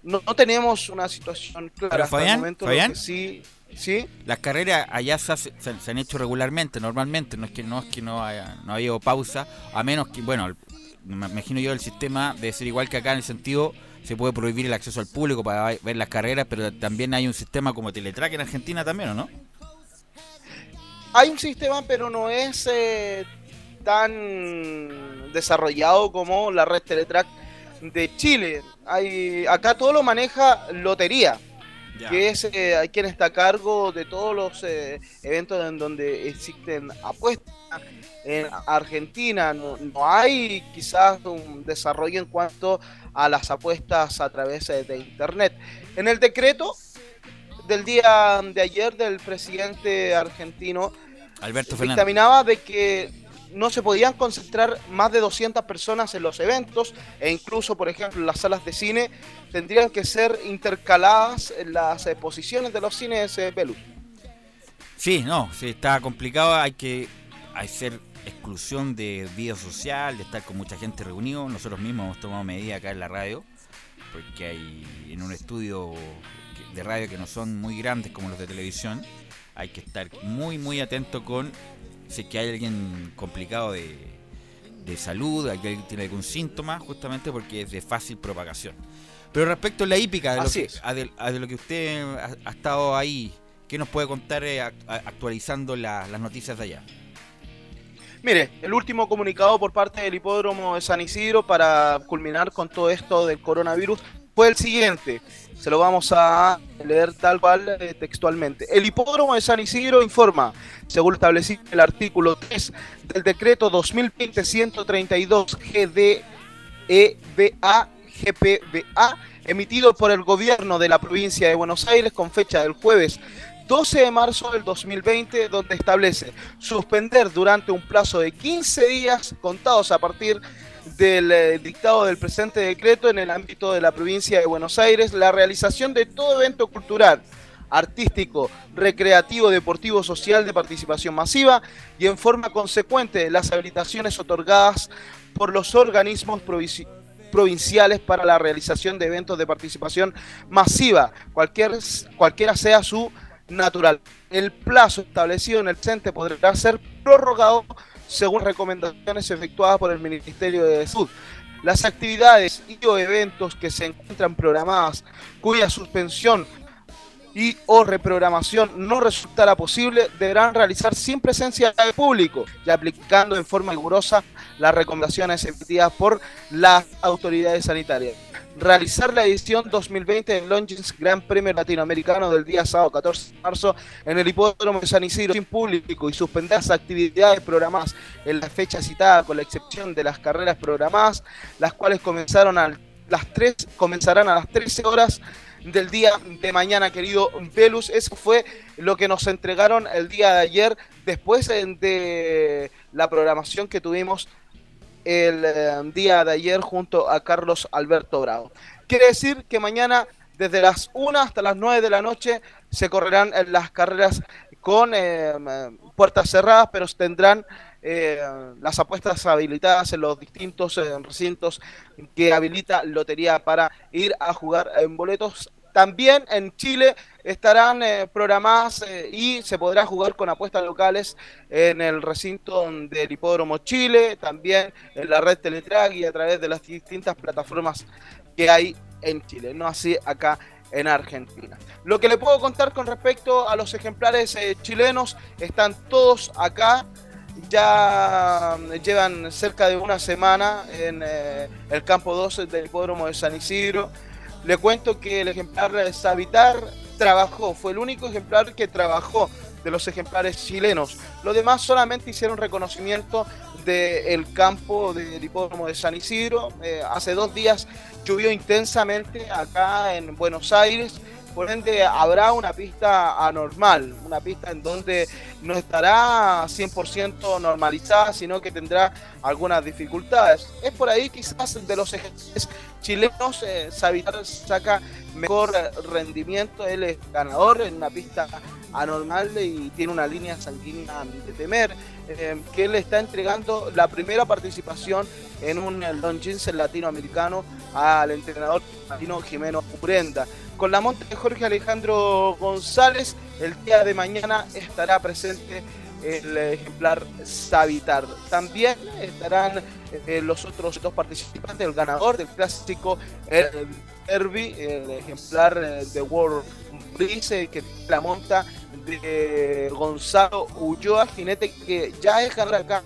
No, no tenemos una situación clara Pero hasta el Fabián, momento. lo Fabián. sí, sí. Las carreras allá se, hace- se- se han hecho regularmente, normalmente, no es que no es que no haya, no ha habido pausa, a menos que, bueno, el- me imagino yo el sistema debe ser igual que acá en el sentido, se puede prohibir el acceso al público para ver las carreras, pero también hay un sistema como Teletrack en Argentina también, ¿o no? Hay un sistema, pero no es eh, tan desarrollado como la red Teletrack de Chile. Hay, acá todo lo maneja Lotería, Ya. que es eh, quien está a cargo de todos los eh, eventos en donde existen apuestas. En Argentina no, no hay quizás un desarrollo en cuanto a las apuestas a través eh, de Internet. En el decreto del día de ayer del presidente argentino Alberto Fernández. dictaminaba de que no se podían concentrar más de 200 personas en los eventos e incluso, por ejemplo, en las salas de cine tendrían que ser intercaladas en las eh, posiciones de los cines eh, Velus. Sí, no, sí, está complicado, hay que hacer exclusión de vida social, de estar con mucha gente reunido. Nosotros mismos hemos tomado medidas acá en la radio, porque hay en un estudio de radio que no son muy grandes como los de televisión, hay que estar muy, muy atento con si es que hay alguien complicado de, de salud, alguien tiene algún síntoma, justamente porque es de fácil propagación. Pero respecto a la hípica, de lo, que, a de- a de lo que usted ha, ha estado ahí, ¿qué nos puede contar eh, actualizando la- las noticias de allá? Mire, el último comunicado por parte del hipódromo de San Isidro para culminar con todo esto del coronavirus fue el siguiente. Se lo vamos a leer tal cual eh, textualmente. El hipódromo de San Isidro informa, según establecido en el artículo 3 del decreto 2020-132 GDEBA GPBA, emitido por el gobierno de la provincia de Buenos Aires con fecha del jueves 12 de marzo del 2020, donde establece suspender durante un plazo de 15 días contados a partir del eh, dictado del presente decreto en el ámbito de la provincia de Buenos Aires la realización de todo evento cultural, artístico, recreativo, deportivo, social de participación masiva y en forma consecuente las habilitaciones otorgadas por los organismos provinciales para la realización de eventos de participación masiva, cualquier, cualquiera sea su natural. El plazo establecido en el CENTE podrá ser prorrogado según recomendaciones efectuadas por el Ministerio de Salud. Las actividades y o eventos que se encuentran programadas cuya suspensión y o reprogramación no resultará posible deberán realizar sin presencia de público y aplicando en forma rigurosa las recomendaciones emitidas por las autoridades sanitarias. Realizar la edición 2020 del Longines Gran Premio Latinoamericano del día sábado 14 de marzo en el hipódromo de San Isidro sin público y suspender las actividades programadas en la fecha citada con la excepción de las carreras programadas, las cuales comenzaron a las 3, comenzarán a las 13 horas del día de mañana, querido Velus. Eso fue lo que nos entregaron el día de ayer, después de la programación que tuvimos el eh, día de ayer junto a Carlos Alberto Bravo. Quiere decir que mañana, desde las 1 hasta las 9 de la noche, se correrán eh, las carreras con eh, puertas cerradas, pero tendrán eh, las apuestas habilitadas en los distintos recintos que habilita Lotería para ir a jugar en boletos. También en Chile estarán eh, programadas eh, y se podrá jugar con apuestas locales en el recinto del Hipódromo Chile, también en la red Teletrack y a través de las distintas plataformas que hay en Chile, no así acá en Argentina. Lo que le puedo contar con respecto a los ejemplares eh, chilenos, están todos acá, ya mm, llevan cerca de una semana en el campo 12 del hipódromo de San Isidro. Le cuento que el ejemplar Savitar trabajó, fue el único ejemplar que trabajó de los ejemplares chilenos. Los demás solamente hicieron reconocimiento del campo del hipódromo de San Isidro. Eh, hace dos días llovió intensamente acá en Buenos Aires. Por ende, habrá una pista anormal, una pista en donde no estará 100% normalizada, sino que tendrá algunas dificultades. Es por ahí quizás de los ejemplares chilenos, eh, Savitar saca mejor rendimiento, él es ganador en una pista anormal y tiene una línea sanguínea de temer, eh, que él está entregando la primera participación en un Longines latinoamericano al entrenador latino Jimeno Urenda. Con la monta de Jorge Alejandro González, el día de mañana estará presente el ejemplar Savitar. También estarán eh, los otros dos participantes, el ganador del clásico el Derby, el ejemplar eh, de World Breeze, eh, que la monta de Gonzalo Ulloa, jinete que ya es acá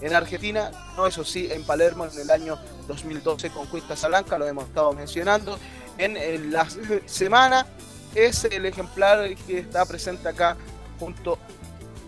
en Argentina, no eso sí, en Palermo en el año 2012 con Cuesta Salanca, lo hemos estado mencionando. En, en la semana es el ejemplar que está presente acá junto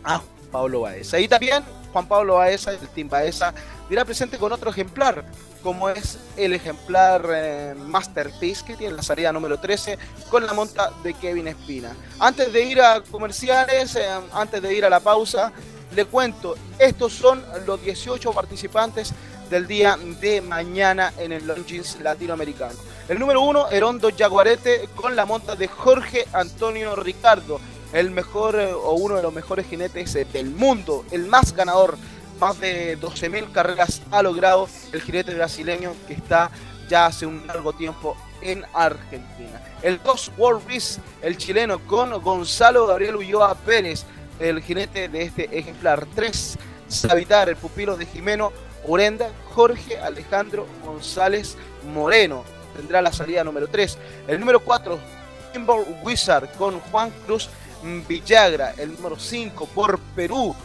a Pablo Baeza. Y también Juan Pablo Baeza, el Team Baeza, dirá presente con otro ejemplar, como es el ejemplar eh, Masterpiece, que tiene la salida número 13, con la monta de Kevin Espina. Antes de ir a comerciales, eh, antes de ir a la pausa, le cuento, estos son los 18 participantes del día de mañana en el Longines latinoamericano. El número 1, Herondo Jaguarete, con la monta de Jorge Antonio Ricardo el mejor eh, o uno de los mejores jinetes del mundo, el más ganador, más de 12.000 carreras ha logrado el jinete brasileño que está ya hace un largo tiempo en Argentina. El 2 World Race, el chileno con Gonzalo Gabriel Ulloa Pérez, el jinete de este ejemplar. 3 Savitar, el pupilo de Jimeno Urenda, Jorge Alejandro González Moreno. Tendrá la salida número 3. El número 4, Timber Wizard con Juan Cruz Villagra, el número 5 por Perú.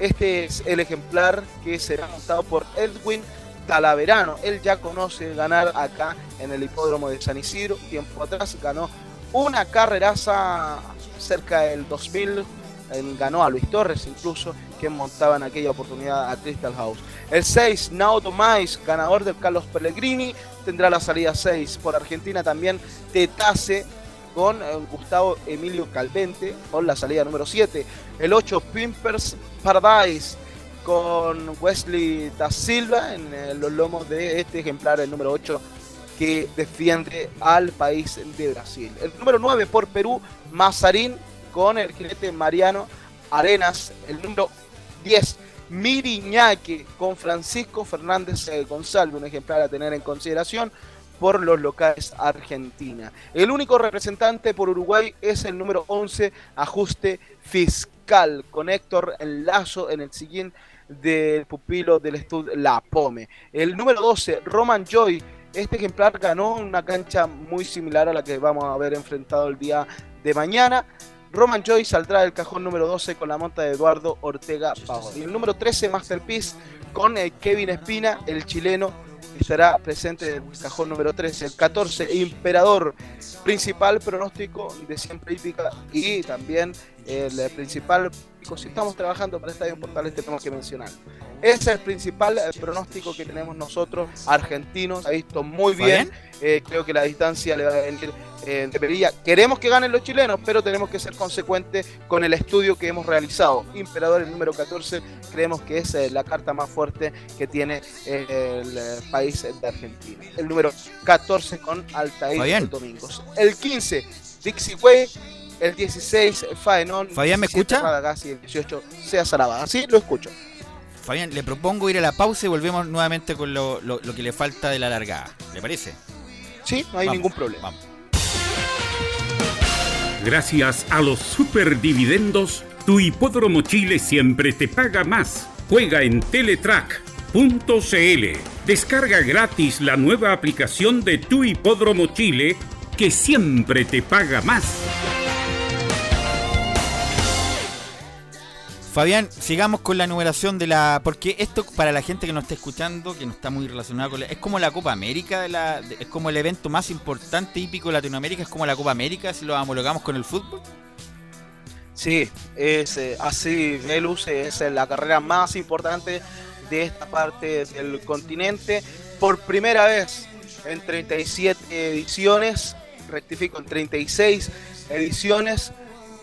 Este es el ejemplar que será montado por Edwin Talaverano. Él ya conoce ganar acá en el hipódromo de San Isidro. Tiempo atrás ganó una carreraza cerca del 2000. Él ganó a Luis Torres incluso, quien montaba en aquella oportunidad a Crystal House. El 6, Nauto Mais, ganador del Carlos Pellegrini, tendrá la salida 6. Por Argentina también Tetase con eh, Gustavo Emilio Calvente con la salida número 7. El 8 Pimpers Paradise con Wesley da Silva en eh, los lomos de este ejemplar, el número 8 que defiende al país de Brasil. El número 9 por Perú, Mazarín con el jinete Mariano Arenas. El número 10, Miriñaque con Francisco Fernández eh, González, un ejemplar a tener en consideración por los locales Argentina. El único representante por Uruguay es el número 11, ajuste fiscal, con Héctor Lazo en el siguiente del pupilo del estudio La Pome. El número 12, Roman Joy. Este ejemplar ganó una cancha muy similar a la que vamos a ver enfrentado el día de mañana. Roman Joy saldrá del cajón número 12 con la monta de Eduardo Ortega. Y el número 13, Masterpiece, con eh, Kevin Espina, el chileno, estará presente en el cajón número 13. El 14, Imperador, principal pronóstico de siempre hípica y también el principal si estamos trabajando para Estadio Portales tenemos que mencionar. Ese es el principal eh, pronóstico que tenemos nosotros, argentinos. Ha visto muy bien. Eh, creo que la distancia le va a venir eh, debería. Queremos que ganen los chilenos, pero tenemos que ser consecuentes con el estudio que hemos realizado. Imperador, el número 14, creemos que es eh, la carta más fuerte que tiene el país de Argentina. El número 14 con Altair. Domingos. El 15, Dixie Way. El 16, Faenón. Fabián, ¿me 17, escucha? Radagast, y el 18, Sea Sarabada. Sí, lo escucho. Fabián, le propongo ir a la pausa y volvemos nuevamente con lo, lo- lo que le falta de la largada. ¿Le parece? Sí, no hay Vamos, ningún problema. vamos. Gracias a los superdividendos, tu hipódromo Chile siempre te paga más. Juega en Teletrack.cl. Descarga gratis la nueva aplicación de tu hipódromo Chile que siempre te paga más. Fabián, sigamos con la numeración de la. Porque esto, para la gente que nos está escuchando, que no está muy relacionada con la. Es como la Copa América, de la, es como el evento más importante hípico de Latinoamérica, es como la Copa América si lo homologamos con el fútbol. Sí, es eh, así, Velus es eh, la carrera más importante de esta parte del continente. Por primera vez en 37 ediciones, rectifico, en 36 ediciones,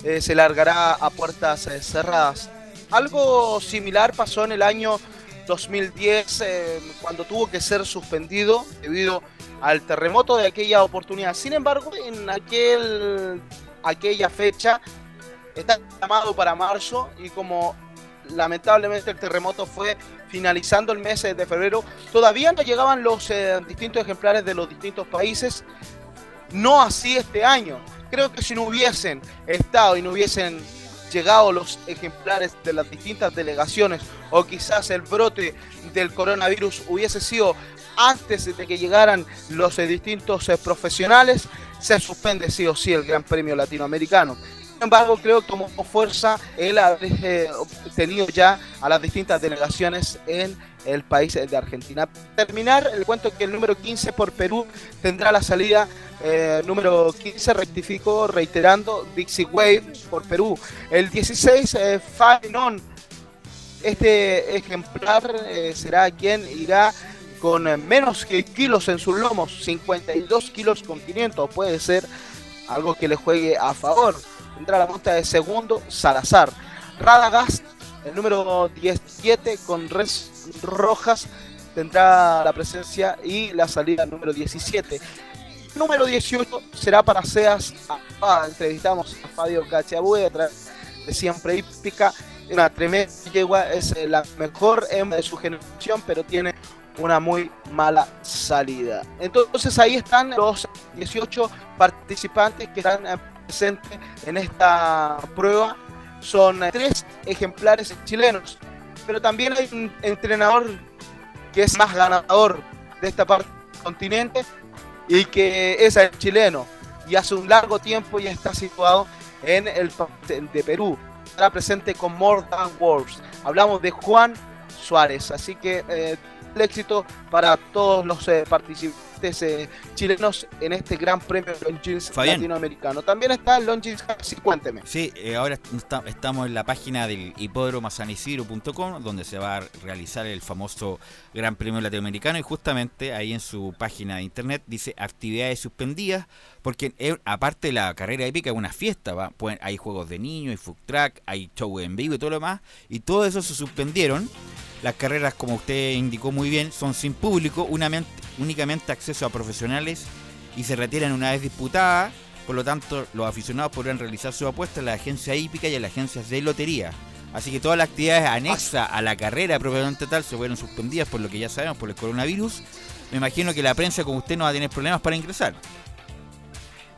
eh, se largará a puertas cerradas. Algo similar pasó en el año 2010, eh, cuando tuvo que ser suspendido debido al terremoto de aquella oportunidad. Sin embargo, en aquel, aquella fecha está llamado para marzo y como lamentablemente el terremoto fue finalizando el mes de febrero, todavía no llegaban los eh, distintos ejemplares de los distintos países, no así este año. Creo que si no hubiesen estado y no hubiesen llegado los ejemplares de las distintas delegaciones o quizás el brote del coronavirus hubiese sido antes de que llegaran los eh, distintos eh, profesionales, se suspende sí o sí el Gran Premio Latinoamericano. Sin embargo, creo que tomó fuerza el haber eh, obtenido ya a las distintas delegaciones en el país de Argentina. Terminar, el cuento que el número 15 por Perú tendrá la salida eh, número 15, rectifico, reiterando, Dixie Wave por Perú. El 16, eh, Fanon. Este ejemplar eh, será quien irá con menos que kilos en sus lomos, 52 kilos con 500, puede ser algo que le juegue a favor. Tendrá la monta de segundo Salazar. Radagast, el número 17 con res rojas, tendrá la presencia y la salida número 17. Número 18 será para Seas. Ah, entrevistamos a Fabio Cachabue de Siempre Hípica. Una tremenda yegua, es la mejor hembra de su generación, pero tiene una muy mala salida. Entonces ahí están los 18 participantes que están presentes en esta prueba. Son tres ejemplares chilenos, pero también hay un entrenador que es más ganador de esta parte del continente y que es el chileno y hace un largo tiempo ya está situado en el de Perú. Estará presente con More Than Words. Hablamos de Juan Suárez, así que eh, el éxito para todos los eh, participantes eh, chilenos en este gran premio Longines latinoamericano. También está Longines sí, cuénteme. Sí, eh, ahora está- estamos en la página del hipódromo sanisidro.com donde se va a realizar el famoso Gran Premio Latinoamericano y justamente ahí en su página de internet dice actividades suspendidas porque eh, aparte de la carrera épica es una fiesta, ¿va? Pueden- hay juegos de niños, hay food track, hay show en vivo y todo lo demás y todo eso se suspendieron. Las carreras, como usted indicó muy bien, son sin público, únicamente acceso a profesionales y se retiran una vez disputadas. Por lo tanto, los aficionados podrán realizar sus apuestas en la agencia hípica y en las agencias de lotería. Así que todas las actividades anexas a la carrera propiamente tal se fueron suspendidas por lo que ya sabemos, por el coronavirus. Me imagino que la prensa como usted no va a tener problemas para ingresar.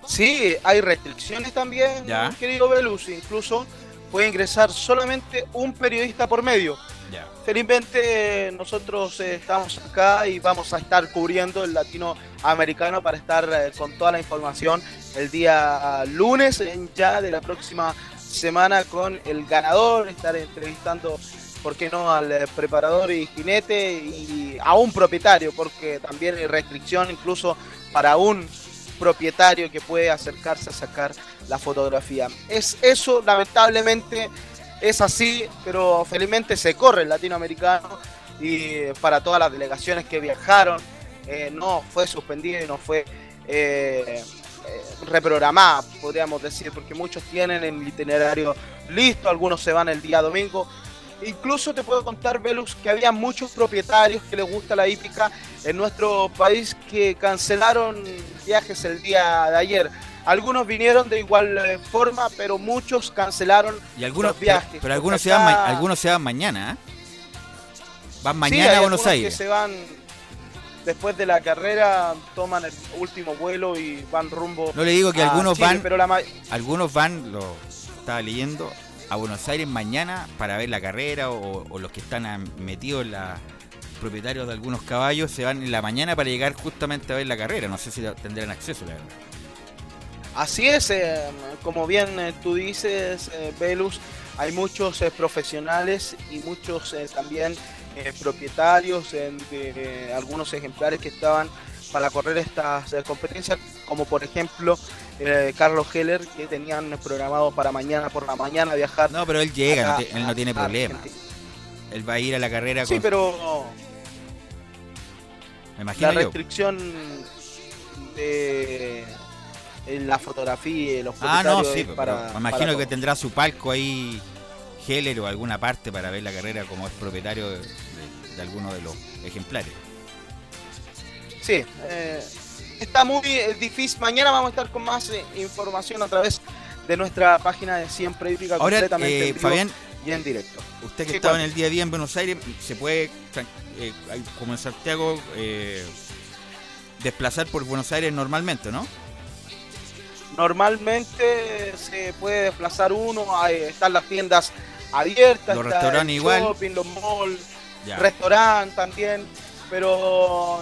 Sí, hay restricciones también, Ya. querido Velus. Incluso puede ingresar solamente un periodista por medio. Felizmente nosotros eh, estamos acá y vamos a estar cubriendo el latinoamericano para estar eh, con toda la información el día lunes ya de la próxima semana con el ganador, estar entrevistando ¿por qué no al eh, preparador y jinete y a un propietario? Porque también hay restricción incluso para un propietario que puede acercarse a sacar la fotografía. Es eso, lamentablemente, es así, pero felizmente se corre el latinoamericano y para todas las delegaciones que viajaron eh, no fue suspendido y no fue eh, eh, reprogramada, podríamos decir, porque muchos tienen el itinerario listo, algunos se van el día domingo. Incluso te puedo contar, Velus, que había muchos propietarios que les gusta la hípica en nuestro país que cancelaron viajes el día de ayer. Algunos vinieron de igual eh, forma, pero muchos cancelaron Y algunos, los viajes. pero, pero algunos, se van, algunos se van mañana, ¿eh? Van Sí, mañana hay a Buenos algunos Aires. Que se van después de la carrera, toman el último vuelo y van rumbo. No le digo que algunos Chile, van, Pero la ma- algunos van, lo estaba leyendo, a Buenos Aires mañana para ver la carrera o, o los que están metidos en la propietarios de algunos caballos se van en la mañana para llegar justamente a ver la carrera. No sé si tendrán acceso, la verdad. Así es, eh, como bien eh, tú dices, eh, Velus, hay muchos eh, profesionales y muchos también propietarios de algunos ejemplares que estaban para correr estas competencias, como por ejemplo Carlos Heller, que tenían programado para mañana por la mañana viajar. No, pero él llega, acá él no tiene problema. Argentina. Él va a ir a la carrera Sí, con... pero Me imagino la yo. restricción de en la fotografía y los Ah, no, sí, para, me imagino para que tendrá su palco ahí, Heller o alguna parte para ver la carrera como es propietario de, de- de alguno de los ejemplares. Sí, eh, está muy eh, difícil. Mañana vamos a estar con más eh, información a través de nuestra página de Siempre Hípica Ahora, completamente eh, en Fabián, y en directo. Usted que Sí, estaba en el día a día en Buenos Aires, se puede, eh, como en Santiago, desplazar por Buenos Aires normalmente, ¿no? Normalmente se puede desplazar uno, están las tiendas abiertas, Los está restaurantes igual. shopping, los malls, Ya. restaurante también, pero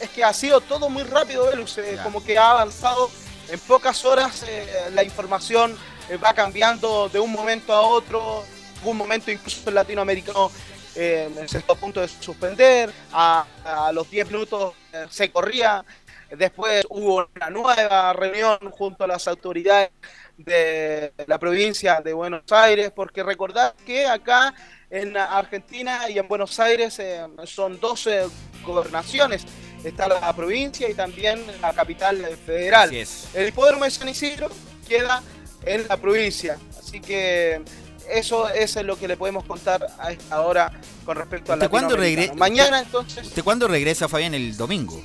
es que ha sido todo muy rápido, eh, como que ha avanzado en pocas horas, eh, la información eh, va cambiando de un momento a otro, un momento incluso el latinoamericano eh, se estuvo a punto de suspender, a, a los 10 minutos eh, se corría, después hubo una nueva reunión junto a las autoridades de la provincia de Buenos Aires, porque recordad que acá en Argentina y en Buenos Aires eh, son 12 gobernaciones. Está la provincia y también la capital federal. Así es. El hipódromo de San Isidro queda en la provincia. Así que eso, eso es lo que le podemos contar a esta hora con respecto a ¿Usted cuándo, latinoamericano. regre- Mañana entonces ¿Usted cuándo regresa, Fabián? El domingo.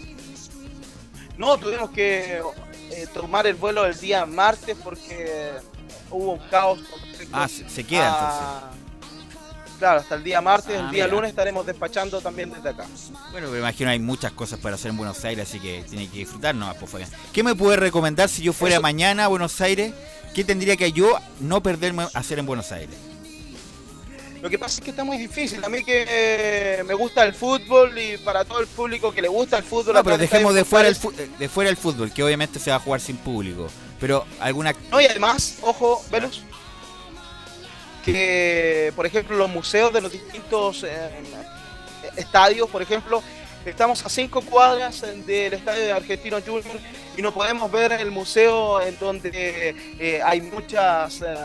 No, tuvimos que eh, tomar el vuelo el día martes porque hubo un caos. Ah, se, queda a- Claro, hasta el día martes, Ah, el día mira. lunes estaremos despachando también desde acá. Bueno, me imagino hay muchas cosas para hacer en Buenos Aires, así que tiene que disfrutar nomás, pues, Fabián. ¿Qué me puede recomendar si yo fuera Eso- mañana a Buenos Aires? ¿Qué tendría que yo no perderme hacer en Buenos Aires? Lo que pasa es que está muy difícil. A mí que eh, me gusta el fútbol y para todo el público que le gusta el fútbol. No, pero dejemos de fuera, el fu- de fuera el fútbol, que obviamente se va a jugar sin público. Pero alguna... No, y además, ojo, Velus, que por ejemplo los museos de los distintos eh, estadios, por ejemplo, estamos a cinco cuadras del estadio de Argentino Junior y no podemos ver el museo en donde eh, hay muchas eh,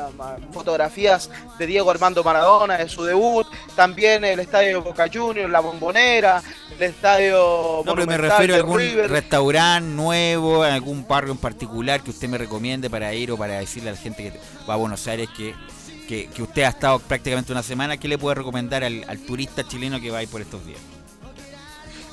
fotografías de Diego Armando Maradona, de su debut, también el estadio Boca Juniors, la Bombonera, el estadio No, pero me refiero a algún River. restaurante nuevo, algún barrio en particular que usted me recomiende para ir o para decirle a la gente que va a Buenos Aires que, que, que usted ha estado prácticamente una semana. ¿Qué le puede recomendar al, al turista chileno que va a ir por estos días?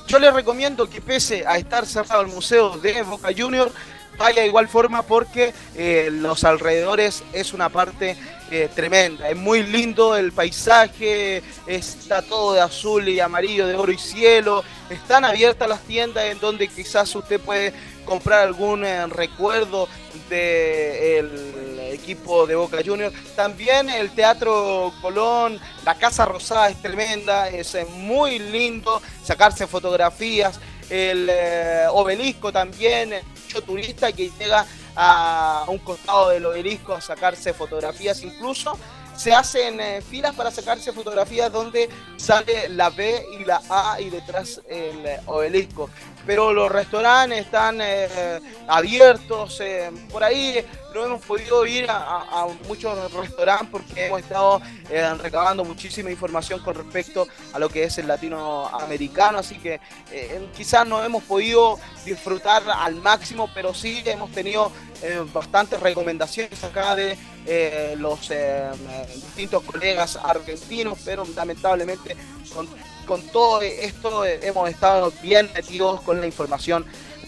Yo les recomiendo que pese a estar cerrado el museo de Boca Junior, vaya de igual forma porque eh, los alrededores es una parte eh, tremenda. Es muy lindo el paisaje, está todo de azul y amarillo, de oro y cielo. Están abiertas las tiendas en donde quizás usted puede comprar algún eh, recuerdo del equipo de Boca Juniors. También el Teatro Colón, la Casa Rosada es tremenda, es eh, muy lindo sacarse fotografías. El eh, obelisco también, eh, mucho turista que llega a un costado del obelisco a sacarse fotografías. Incluso se hacen filas para sacarse fotografías donde sale la B y la A y detrás el obelisco. Pero los restaurantes están eh, abiertos, eh, por ahí no hemos podido ir a, muchos restaurantes porque hemos estado eh, recabando muchísima información con respecto a lo que es el latinoamericano, así que eh, quizás no hemos podido disfrutar al máximo, pero sí hemos tenido bastantes recomendaciones acá de los distintos colegas argentinos, pero lamentablemente con, con todo esto eh, hemos estado bien metidos con la información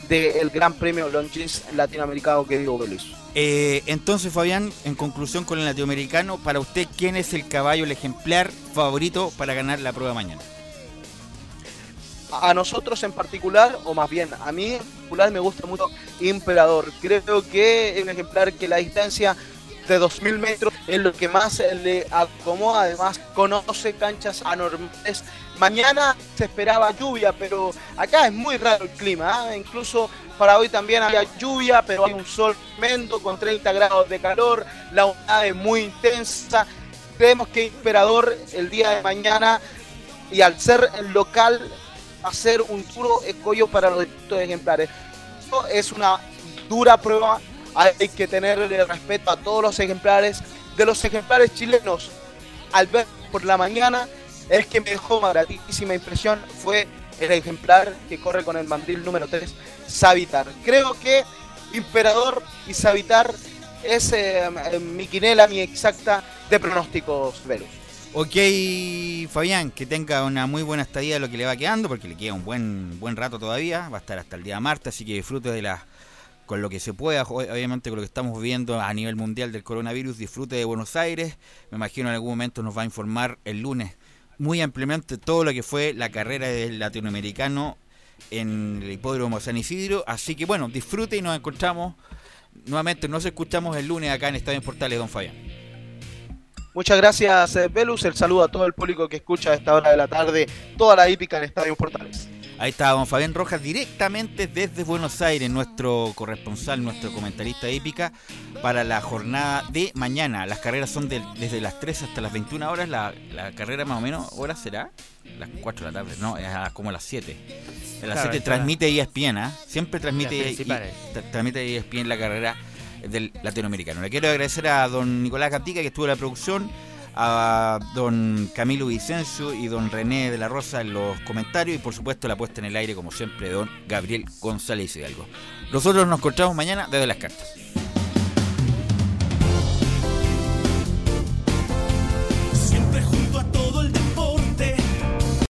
del Gran Premio Longines Latinoamericano que digo Luis. Eh, entonces, Fabián, en conclusión con el latinoamericano, para usted, ¿quién es el caballo, el ejemplar favorito para ganar la prueba mañana? a nosotros en particular, o más bien a mí en particular me gusta mucho Imperador. Creo que es un ejemplar que la distancia de 2000 metros es lo que más le acomoda. Además, conoce canchas anormales. Mañana se esperaba lluvia, pero acá es muy raro el clima. ¿ah? Incluso para hoy también había lluvia, pero hay un sol tremendo con 30 grados de calor. La humedad es muy intensa. Creemos que Imperador el día de mañana y al ser el local hacer un duro escollo para los distintos ejemplares. Esto es una dura prueba, hay que tenerle respeto a todos los ejemplares. De los ejemplares chilenos, al ver por la mañana, el que me dejó una gratísima impresión fue el ejemplar que corre con el mandil número 3, Savitar. Creo que Imperador y Savitar es eh, eh, mi quinela, mi exacta de pronósticos, Velus. Ok, Fabián, que tenga una muy buena estadía de lo que le va quedando, porque le queda un buen buen rato todavía, va a estar hasta el día martes, así que disfrute de la con lo que se pueda, obviamente con lo que estamos viendo a nivel mundial del coronavirus, disfrute de Buenos Aires, me imagino en algún momento nos va a informar el lunes muy ampliamente todo lo que fue la carrera del latinoamericano en el hipódromo San Isidro, así que bueno, disfrute y nos encontramos nuevamente, nos escuchamos el lunes acá en Estadio Portales, don Fabián. Muchas gracias, eh, Velus. El saludo a todo el público que escucha a esta hora de la tarde toda la hípica en Estadio Portales. Ahí está don Fabián Rojas directamente desde Buenos Aires, nuestro corresponsal, nuestro comentarista hípica para la jornada de mañana. Las carreras son desde las 3 hasta las 21 horas. La, la carrera más o menos, ¿hora será? Las 4 de la tarde, no, es a- como a las 7. A las Claro, 7 está. transmite ESPN, ¿ah? Siempre transmite, y- tra- transmite ESPN la carrera del latinoamericano. Le quiero agradecer a don Nicolás Gatica que estuvo en la producción, a don Camilo Vicencio y don René de la Rosa en los comentarios y por supuesto la puesta en el aire como siempre don Gabriel González Hidalgo. Nosotros nos encontramos mañana desde las cartas.